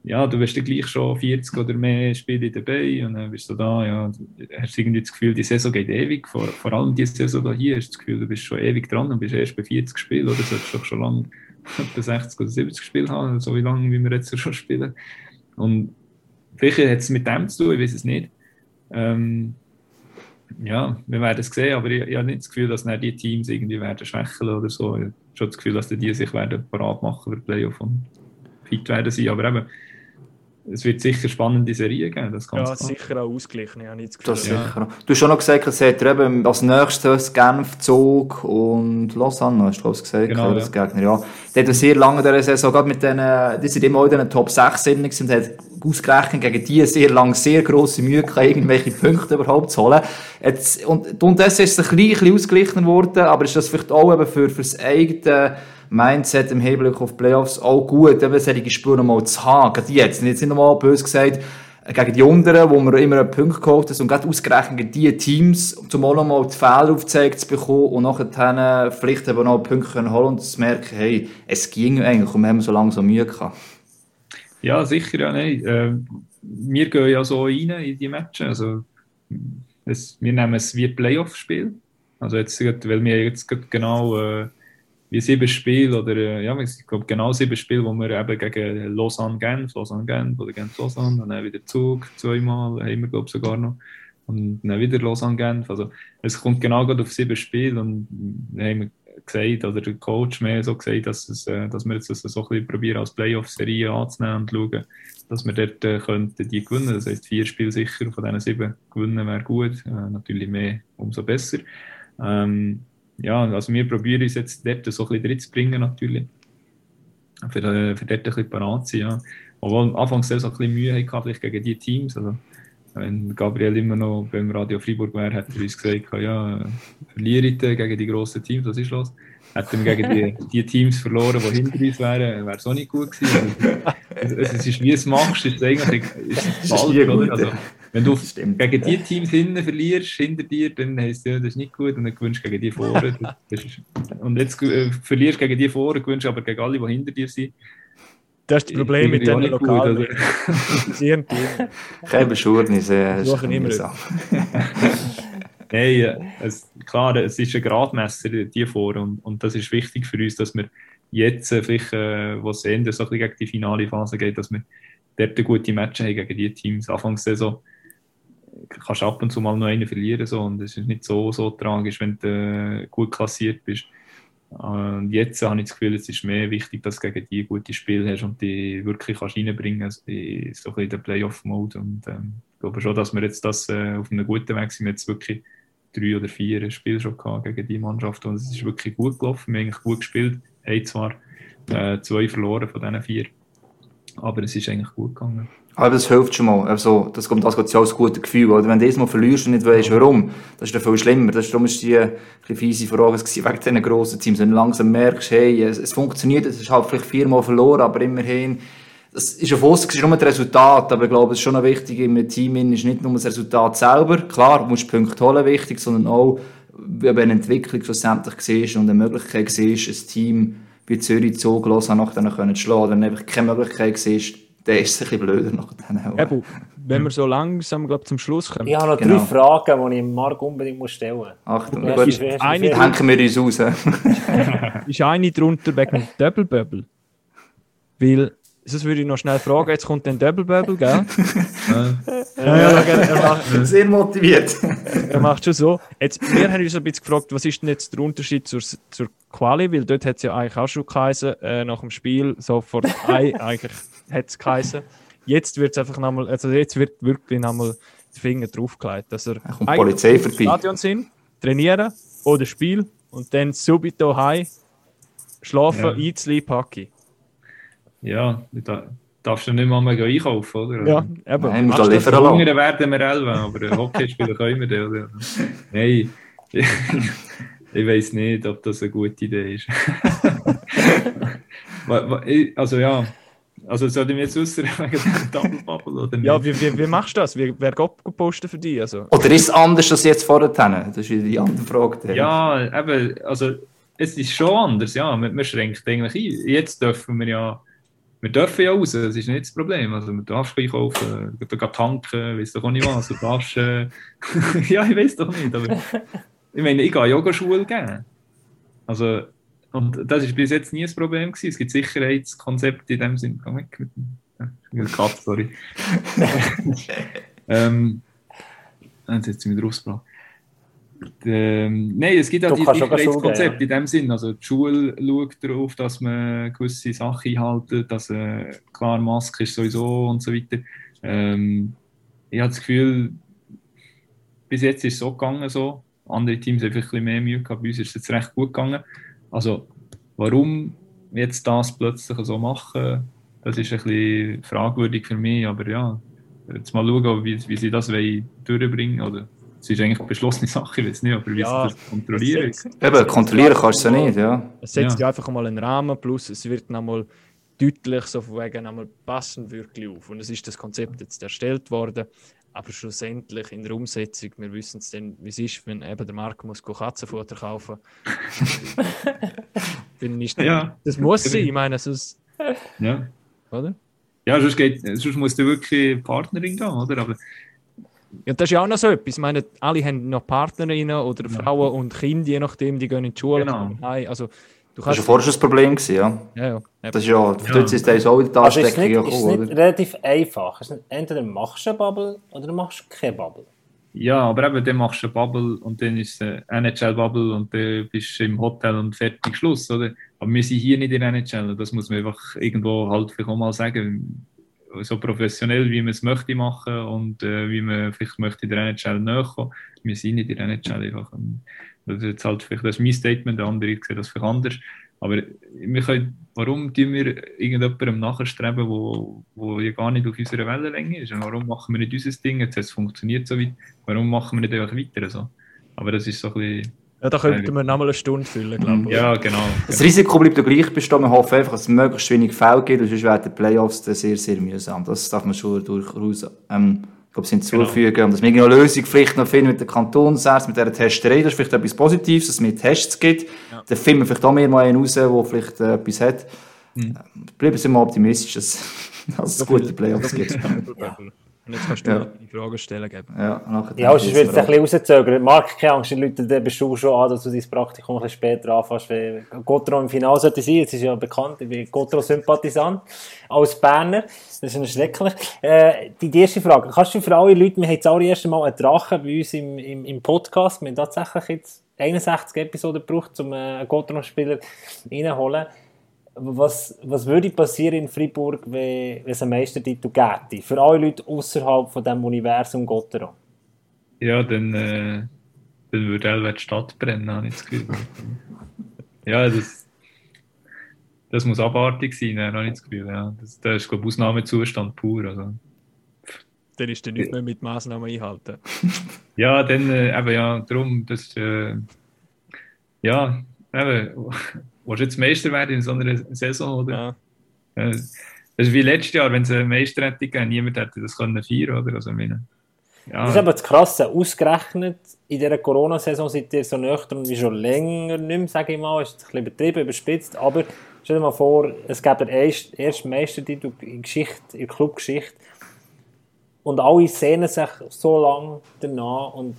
ja, du wirst dann gleich schon 40 oder mehr Spiele dabei und dann bist du da, ja, hast irgendwie das Gefühl, die Saison geht ewig, vor, vor allem die Saison hier hast du das Gefühl, du bist schon ewig dran und bist erst bei 40 Spielen oder solltest doch schon lange etwa 60 oder 70 Spiele haben, so wie lange, wie wir jetzt schon spielen. Und vielleicht hat es mit dem zu tun, ich weiß es nicht. Ähm, ja, wir werden es sehen, aber ich, ich habe nicht das Gefühl, dass die Teams irgendwie werden schwächeln oder so. Ich habe schon das Gefühl, dass die sich werden parat machen für Playoff und fit werden sein. Aber eben, es wird sicher spannende Serien geben. Das ja, klar. sicher auch ausgeglichen. Ich habe nicht das Gefühl, das ja. sicher. Du hast schon noch gesagt, es hat eben als nächstes Genf, Zug und Lausanne, hast du gesagt, genau, als ja. Gegner. Ja. Die hat sehr lange in dieser Saison, gerade mit denen, die sind immer in den Top 6 drin und hat ausgerechnet gegen die sehr lange sehr grosse Mühe gehabt, irgendwelche Punkte überhaupt zu holen. Jetzt, und, und das ist ein bisschen ausgeglichen worden, aber ist das vielleicht auch eben für, für das eigene Mindset im Hinblick auf Playoffs auch gut, eben solche Spiele mal zu haben. Gerade jetzt, jetzt nicht nochmal böse gesagt, gegen die unteren, wo man immer einen Punkt geholt hat und gerade ausgerechnet die Teams, um auch nochmal die Fehler aufgezeigt zu bekommen und nachher vielleicht eben noch Punkte können holen und zu merken, hey, es ging eigentlich und wir haben so lange so Mühe gehabt. Ja, sicher, ja, nein. Äh, wir gehen ja so rein in die Matches, also es, wir nehmen es wie Playoff-Spiel. Also jetzt, weil wir jetzt genau äh, wie sieben Spiele oder äh, ja, ich glaube genau sieben Spiele, wo wir eben gegen Lausanne Genf, Lausanne Genf oder Genf Lausanne, dann wieder Zug zweimal, haben wir glaube sogar noch und dann wieder Lausanne Genf. Also es kommt genau auf sieben Spiele und haben gesagt, oder der Coach mehr so gesagt, dass, es, äh, dass wir jetzt das so ein bisschen probieren als Playoff-Serie anzunehmen und schauen, dass wir dort äh, könnten die gewinnen. Das heisst vier Spiele sicher von diesen sieben gewinnen wäre gut, äh, natürlich mehr umso besser. Ähm, ja, also wir probieren uns jetzt dort so ein bisschen drin zu bringen natürlich. Für, äh, für dort ein bisschen parat zu sein, ja. Obwohl am Anfang sehr so ein bisschen Mühe hatte, vielleicht gegen die Teams. Also, wenn Gabriel immer noch beim Radio Freiburg wäre, hätte er uns gesagt, ja, verliert gegen die grossen Teams, was ist los? Hätten wir gegen die, die Teams verloren, die hinter uns wären, wäre es auch nicht gut gewesen. Also, es ist, wie es machst, ist es eigentlich ist es falsch, oder? Also, wenn du Stimmt. gegen die Teams hinten verlierst, hinter dir, dann heisst es ja, das ist nicht gut und dann gewinnst du gegen die vorne. und jetzt äh, verlierst du gegen die vorne, gewinnst aber gegen alle, die hinter dir sind. Das ist das Problem mit den Lokalen. Keine Beschwernisse. Suchen immer. Nein, es, klar, es ist ein Gradmesser, die vor, und, und das ist wichtig für uns, dass wir jetzt, äh, vielleicht, äh, wo es Ende so ein bisschen gegen die finale Phase geht, dass wir dort gute Matches haben gegen die Teams. Anfangssaison kannst du ab und zu mal noch einen verlieren, so, und es ist nicht so, so tragisch, wenn du äh, gut klassiert bist. Und jetzt habe ich das Gefühl, es ist mehr wichtig, dass du gegen die gute Spiel hast und die wirklich kannst reinbringen kannst, also in so ein bisschen den Playoff-Mode. Und ähm, ich glaube schon, dass wir jetzt das äh, auf einem guten Weg sind. Jetzt wirklich drei oder vier Spiele schon gehabt gegen die Mannschaft und es ist wirklich gut gelaufen. Wir haben eigentlich gut gespielt, haben zwar äh, zwei verloren von diesen vier, aber es ist eigentlich gut gegangen. Aber das hilft schon mal. Also, das kommt das ja als gutes Gefühl. Oder wenn du das mal verlierst und nicht weißt, warum, das ist dann viel schlimmer. Das ist, darum ist die ein fiese Frage wegen diesen grossen Teams. Wenn du langsam merkst, hey, es, es funktioniert, es ist halt vielleicht viermal verloren, aber immerhin, das ist auf uns ist nur das Resultat, aber ich glaube, es ist schon wichtig, im Team ist nicht nur das Resultat selber, klar, du musst Punkte holen, wichtig, sondern auch, wenn eine Entwicklung schlussendlich siehst und eine Möglichkeit siehst, ein Team wie Zürich so groß nach denen zu schlagen, wenn du einfach keine Möglichkeit siehst, dann ist es ein bisschen blöder nach denen. Eben, wenn wir so langsam glaub, zum Schluss kommen. Ich habe noch genau. drei Fragen, die ich Marc unbedingt muss stellen muss. Achtung, gut, eine hängen wir uns raus. ist eine drunter wegen Double Bubble. Weil Sonst würde ich noch schnell fragen, jetzt kommt ein Double Bubble, gell? ja, ja, er macht, sehr motiviert. er macht schon so. Jetzt, wir haben uns ein bisschen gefragt, was ist denn jetzt der Unterschied zur, zur Quali? Weil dort hat es ja eigentlich auch schon geheißen, äh, nach dem Spiel, so vor drei, eigentlich hat es geheißen. Jetzt wird es einfach nochmal, also jetzt wird wirklich nochmal die Finger draufgelegt, dass er kommt Polizei vorbei. Stadion sind, trainieren oder Spiel und dann subito heim, schlafen, ja. einzulieb, Hockey ja, da darfst du nicht mal mehr einkaufen, oder? Ja, eben. Nein, musst du liefern lassen. Werden wir elf, aber Hockey spielen können wir dann, oder? Nein, ich weiß nicht, ob das eine gute Idee ist. also ja, also soll ich mir jetzt wissen wegen dem Double Bubble oder nicht? Ja, wie, wie, wie machst du das? Wie, wer geht posten für dich? Also? Oder ist es anders als jetzt vorher? Das ist die andere Frage. Ja, eben, also es ist schon anders, ja. Man, man schränkt eigentlich ein. Jetzt dürfen wir ja wir dürfen ja raus, das ist nicht das Problem. Also, man darf einkaufen, kannst tanken, weißt du auch nicht was. Äh, ja, ich weiß doch nicht. Aber ich meine, ich gehe Yogaschule geben. Also, und das ist bis jetzt nie ein Problem gewesen. Es gibt Sicherheitskonzepte in dem Sinn. Komm weg mit dem sorry. ähm, jetzt sie mich rausgebracht. Ähm, nein, es gibt auch die Sicherheitskonzepte in dem Sinn. Also die Schule schaut darauf, dass man gewisse Sachen einhalten, dass äh, klar Maske ist sowieso und so weiter. Ähm, ich habe das Gefühl, bis jetzt ist es so gegangen so. Andere Teams haben ein bisschen mehr Mühe gehabt, bei uns ist es jetzt recht gut gegangen. Also warum jetzt das plötzlich so machen, das ist ein bisschen fragwürdig für mich, aber ja, jetzt mal schauen, wie, wie sie das durchbringen wollen es ist eigentlich eine beschlossene Sache, ich weiß nicht, aber wie ja, das kontrollieren. Eben, kontrollieren kannst du nicht, ja. Es setzt ja. einfach mal einen Rahmen, plus es wird nochmal deutlich so von wegen einmal passen wirklich auf. Und es ist das Konzept jetzt erstellt worden, aber schlussendlich in der Umsetzung, wir wissen es dann, wie es ist, wenn eben der Markt muss Katzenfutter kaufen Bin ich ja. Das muss sein, ich meine, sonst... Ja. Oder? Ja, sonst, geht, sonst musst du wirklich Partnerin gehen, oder? Aber ja, das ist ja auch noch so etwas. Ich meine, alle haben noch Partnerinnen oder Frauen und Kinder, je nachdem, die gehen in die Schule. Genau. Also, du das war ja vorher schon das Problem, gewesen, ja. Ja, ja. Das ist ja, ja. dort ist das auch in die Ansteckung also ist nicht, ist nicht relativ einfach. Ist nicht, entweder machst du eine Bubble oder machst du keine Bubble. Ja, aber eben, dann machst du eine Bubble und dann ist es eine NHL-Bubble und dann bist du im Hotel und fertig Schluss, oder? Aber wir sind hier nicht in der NHL, das muss man einfach irgendwo halt vielleicht auch mal sagen so professionell, wie man es möchte machen und äh, wie man vielleicht möchte der NHL näher kommen. Wir sind in der NHL einfach. Das ist jetzt halt vielleicht das ist mein Statement, der andere sieht das vielleicht anders. Aber wir können, warum tun wir irgendjemandem nachstreben, wo, wo ja gar nicht auf unserer Wellenlänge ist? Und warum machen wir nicht unser Ding? Jetzt es funktioniert so weit. Warum machen wir nicht einfach weiter so? Aber das ist so ein bisschen ja, da könnten wir nochmal eine Stunde füllen, glaube ich. Ja, genau. Das Risiko bleibt ja gleich bestehen. Wir hoffen einfach, dass es möglichst wenig Fälle gibt, und sonst werden die Playoffs sehr, sehr mühsam. Das darf man schon durchaus ähm, glaube, hinzufügen. Genau. Und dass wir eine Lösung vielleicht noch finden mit der Kantonsärzten, mit dieser Testerei, das ist vielleicht etwas Positives, dass es mehr Tests gibt. Ja. Dann finden wir vielleicht auch mehr mal einen raus, der vielleicht äh, etwas hat. Mhm. Bleiben Sie mal optimistisch, dass, dass es gute Playoffs gibt. Und jetzt kannst du ja. die Frage stellen. Geben. Ja, ja sonst wird es ein bisschen rauszögern. Marc, keine Angst, die Leute bist du schon an, dass du dein Praktikum ein bisschen später anfängst. Gotro im Finale sollte sein, jetzt ist ja bekannt, ich bin Gotro-Sympathisant als Berner. Das ist schrecklich. Äh, die, die erste Frage, kannst du für alle Leute, wir haben jetzt auch das erste Mal einen Drachen bei uns im, im, im Podcast, wir haben tatsächlich jetzt 61 Episoden gebraucht, um einen Gotro-Spieler reinzuholen was, was würde passieren in Freiburg, wenn, wenn es einen Meistertitel gäbe? Für alle Leute außerhalb von dem Universum Gotteron. Ja, dann, äh, dann würde alle die Stadt brennen, habe ich das Gefühl. ja, das, das muss abartig sein, habe ich das Gefühl. Ja. Das, das ist, glaube ich, Ausnahmezustand pur. Also. Dann ist dann nicht mehr mit Maßnahmen einhalten. ja, dann, äh, eben, ja, darum, das, äh, ja, eben, willst du jetzt Meister werden in so einer Saison, oder? Ja. Das ist wie letztes Jahr, wenn es eine Meister hätte gegeben, niemand hätte das können feiern, oder? Also, meine, ja. Das ist aber das Krasse, ausgerechnet in dieser Corona-Saison seid ihr so nüchtern wie schon länger nicht mehr, sage ich mal, ist ein bisschen übertrieben, überspitzt, aber stell dir mal vor, es gäbe den ersten, ersten Meistertitel in Geschichte, in der Clubgeschichte und alle sehnen sich so lange danach und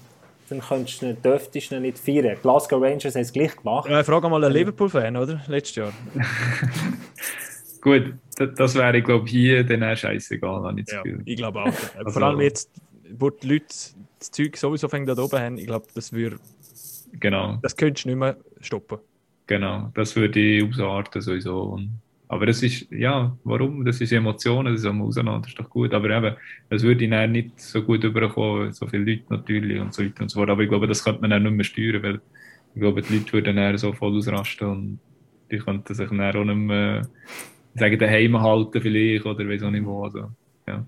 dann könntest du, dürftest du nicht feiern. Glasgow Rangers haben es gleich gemacht. Ja, frage mal einen Liverpool-Fan, oder? Letztes Jahr. Gut, das wäre, glaube ich, hier dann auch scheißegal, habe ich ja, Ich glaube auch. also, Vor allem jetzt, wo die Leute das Zeug sowieso fängt da oben haben, ich glaube, das würde. Genau. Das könntest du nicht mehr stoppen. Genau, das würde ausarten sowieso. Und aber das ist, ja, warum? Das ist Emotionen, das ist am Auseinander, das ist doch gut. Aber eben, es würde ihn nicht so gut überkommen, so viele Leute natürlich und so weiter und so fort. Aber ich glaube, das könnte man dann nicht mehr steuern, weil ich glaube, die Leute würden dann so voll ausrasten und die könnten sich dann auch nicht mehr, sagen, daheim halten vielleicht oder weiß auch nicht wo. Also, ja.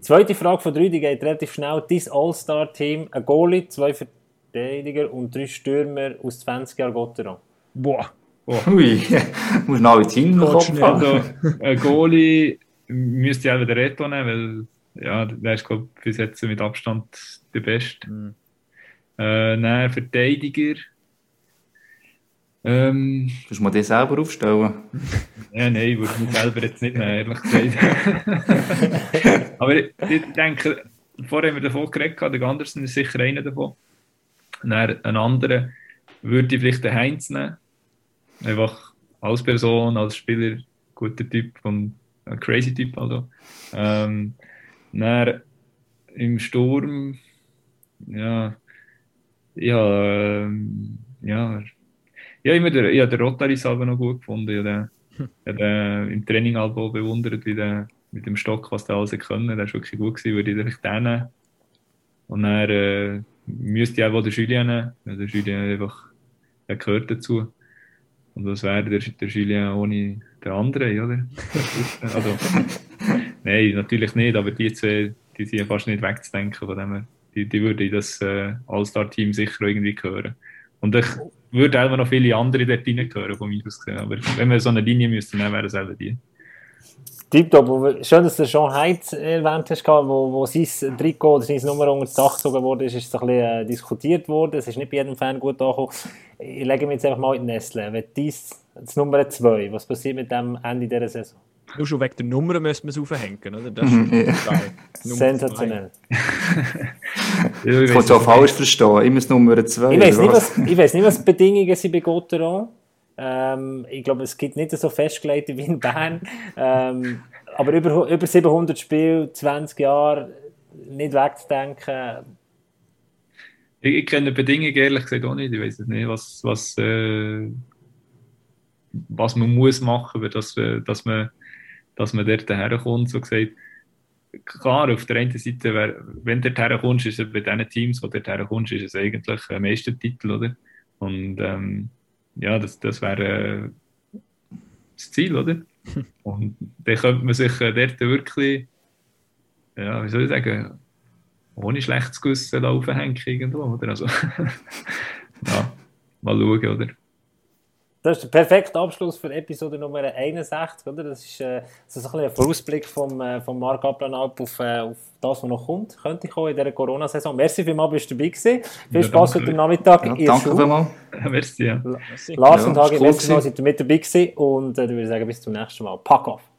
Zweite Frage von drei, die geht relativ schnell. Dein All-Star-Team, ein Goalie, zwei Verteidiger und drei Stürmer aus 20 Jahren Gotteron. Boah. Oh. Ui, muss noch alle Team noch Also, ein Goalie müsste ja wieder Reto nehmen, weil ja, der ist, glaube ich, bis jetzt mit Abstand der Beste. Mhm. Äh, nein, Verteidiger. Ähm, Kannst du mal den selber aufstellen? ja, nein, ich würde mich selber jetzt nicht nehmen, ehrlich gesagt. Aber ich, ich, denke, vorher haben wir davon geredet, der Gandersen ist sicher einer davon. Dann einen anderen würde ich vielleicht den Heinz nehmen einfach als Person, als Spieler, guter Typ und ein crazy Typ. Also. Ähm, dann im Sturm, ja, ja, ähm, ja, ja, immer der, ja, der Rotary selber noch gut gefunden. Ja, der, ja, der, Im Training halt bewundert, wie der mit dem Stock, was der alles können. Der ist wirklich gut gewesen, würde ich direkt nehmen. Und dann äh, müsste ich auch den Julien nehmen, der Julien einfach, der gehört dazu. Und was wäre der, der Julien ohne den anderen, oder? also, nein, natürlich nicht, aber die zwei, die sind fast nicht wegzudenken von dem. Die, die würde in das äh, All-Star-Team sicher irgendwie gehören. Und ich würde auch noch viele andere dort reingehören, von mir aus gesehen. Aber wenn wir so eine Linie müssten, dann wären es auch die. Tipptopp. Schön, dass du Sean Heitz erwähnt hast, wo, wo sein Trikot oder seine Nummer unter das Dach gezogen wurde, ist, ist es ein bisschen äh, diskutiert worden. Es ist nicht bei jedem Fan gut angekommen. Ich lege mich jetzt einfach mal in die Nestle. Wenn dies, das Nummer 2, was passiert mit dem Ende dieser Saison? Nur schon wegen der Nummer müsste man es aufhängen, oder? Das ist geil. Sensationell. das kannst du auch falsch verstehen. Immer das Nummer 2. Ich weiß nicht, was, ich weiß nicht, was die Bedingungen sind bei Gotteron. Ähm, ich glaube, es gibt nicht so festgelegte wie in Bern. Ähm, aber über, über 700 Spiele, 20 Jahre, nicht wegzudenken. Ich, ich kenne die Bedingungen ehrlich gesagt auch nicht. Ich weiß nicht, was, was, äh, was man muss machen muss, dass, dass, man, dass man dort herkommt. So gesagt. klar, auf der einen Seite, wenn du dorthin kommst, ist es bei diesen Teams, die dorthin kommst, ist es eigentlich ein Meistertitel, oder? Und ähm, ja, das, das wäre äh, das Ziel, oder? Und dann könnte man sich äh, dort wirklich, ja, wie soll ich sagen, ohne schlechtes Gewissen laufen hängen irgendwo, oder? Also, ja, mal schauen, oder? Das ist der perfekte Abschluss für Episode Nummer 61, oder? Das ist, äh, das ist ein, ein Vorausblick vom, äh, vom Marc Aplanalp auf, äh, auf das, was noch kommt. Könnte kommen in dieser Corona-Saison. Merci vielmals, bist du dabei gewesen. Viel ja, Spaß heute Nachmittag. Ja, danke vielmals. Merci, ja. Lars und Hagi, merci vielmals, seid ihr mit dabei gewesen. Und äh, ich würde sagen, bis zum nächsten Mal. Pack auf!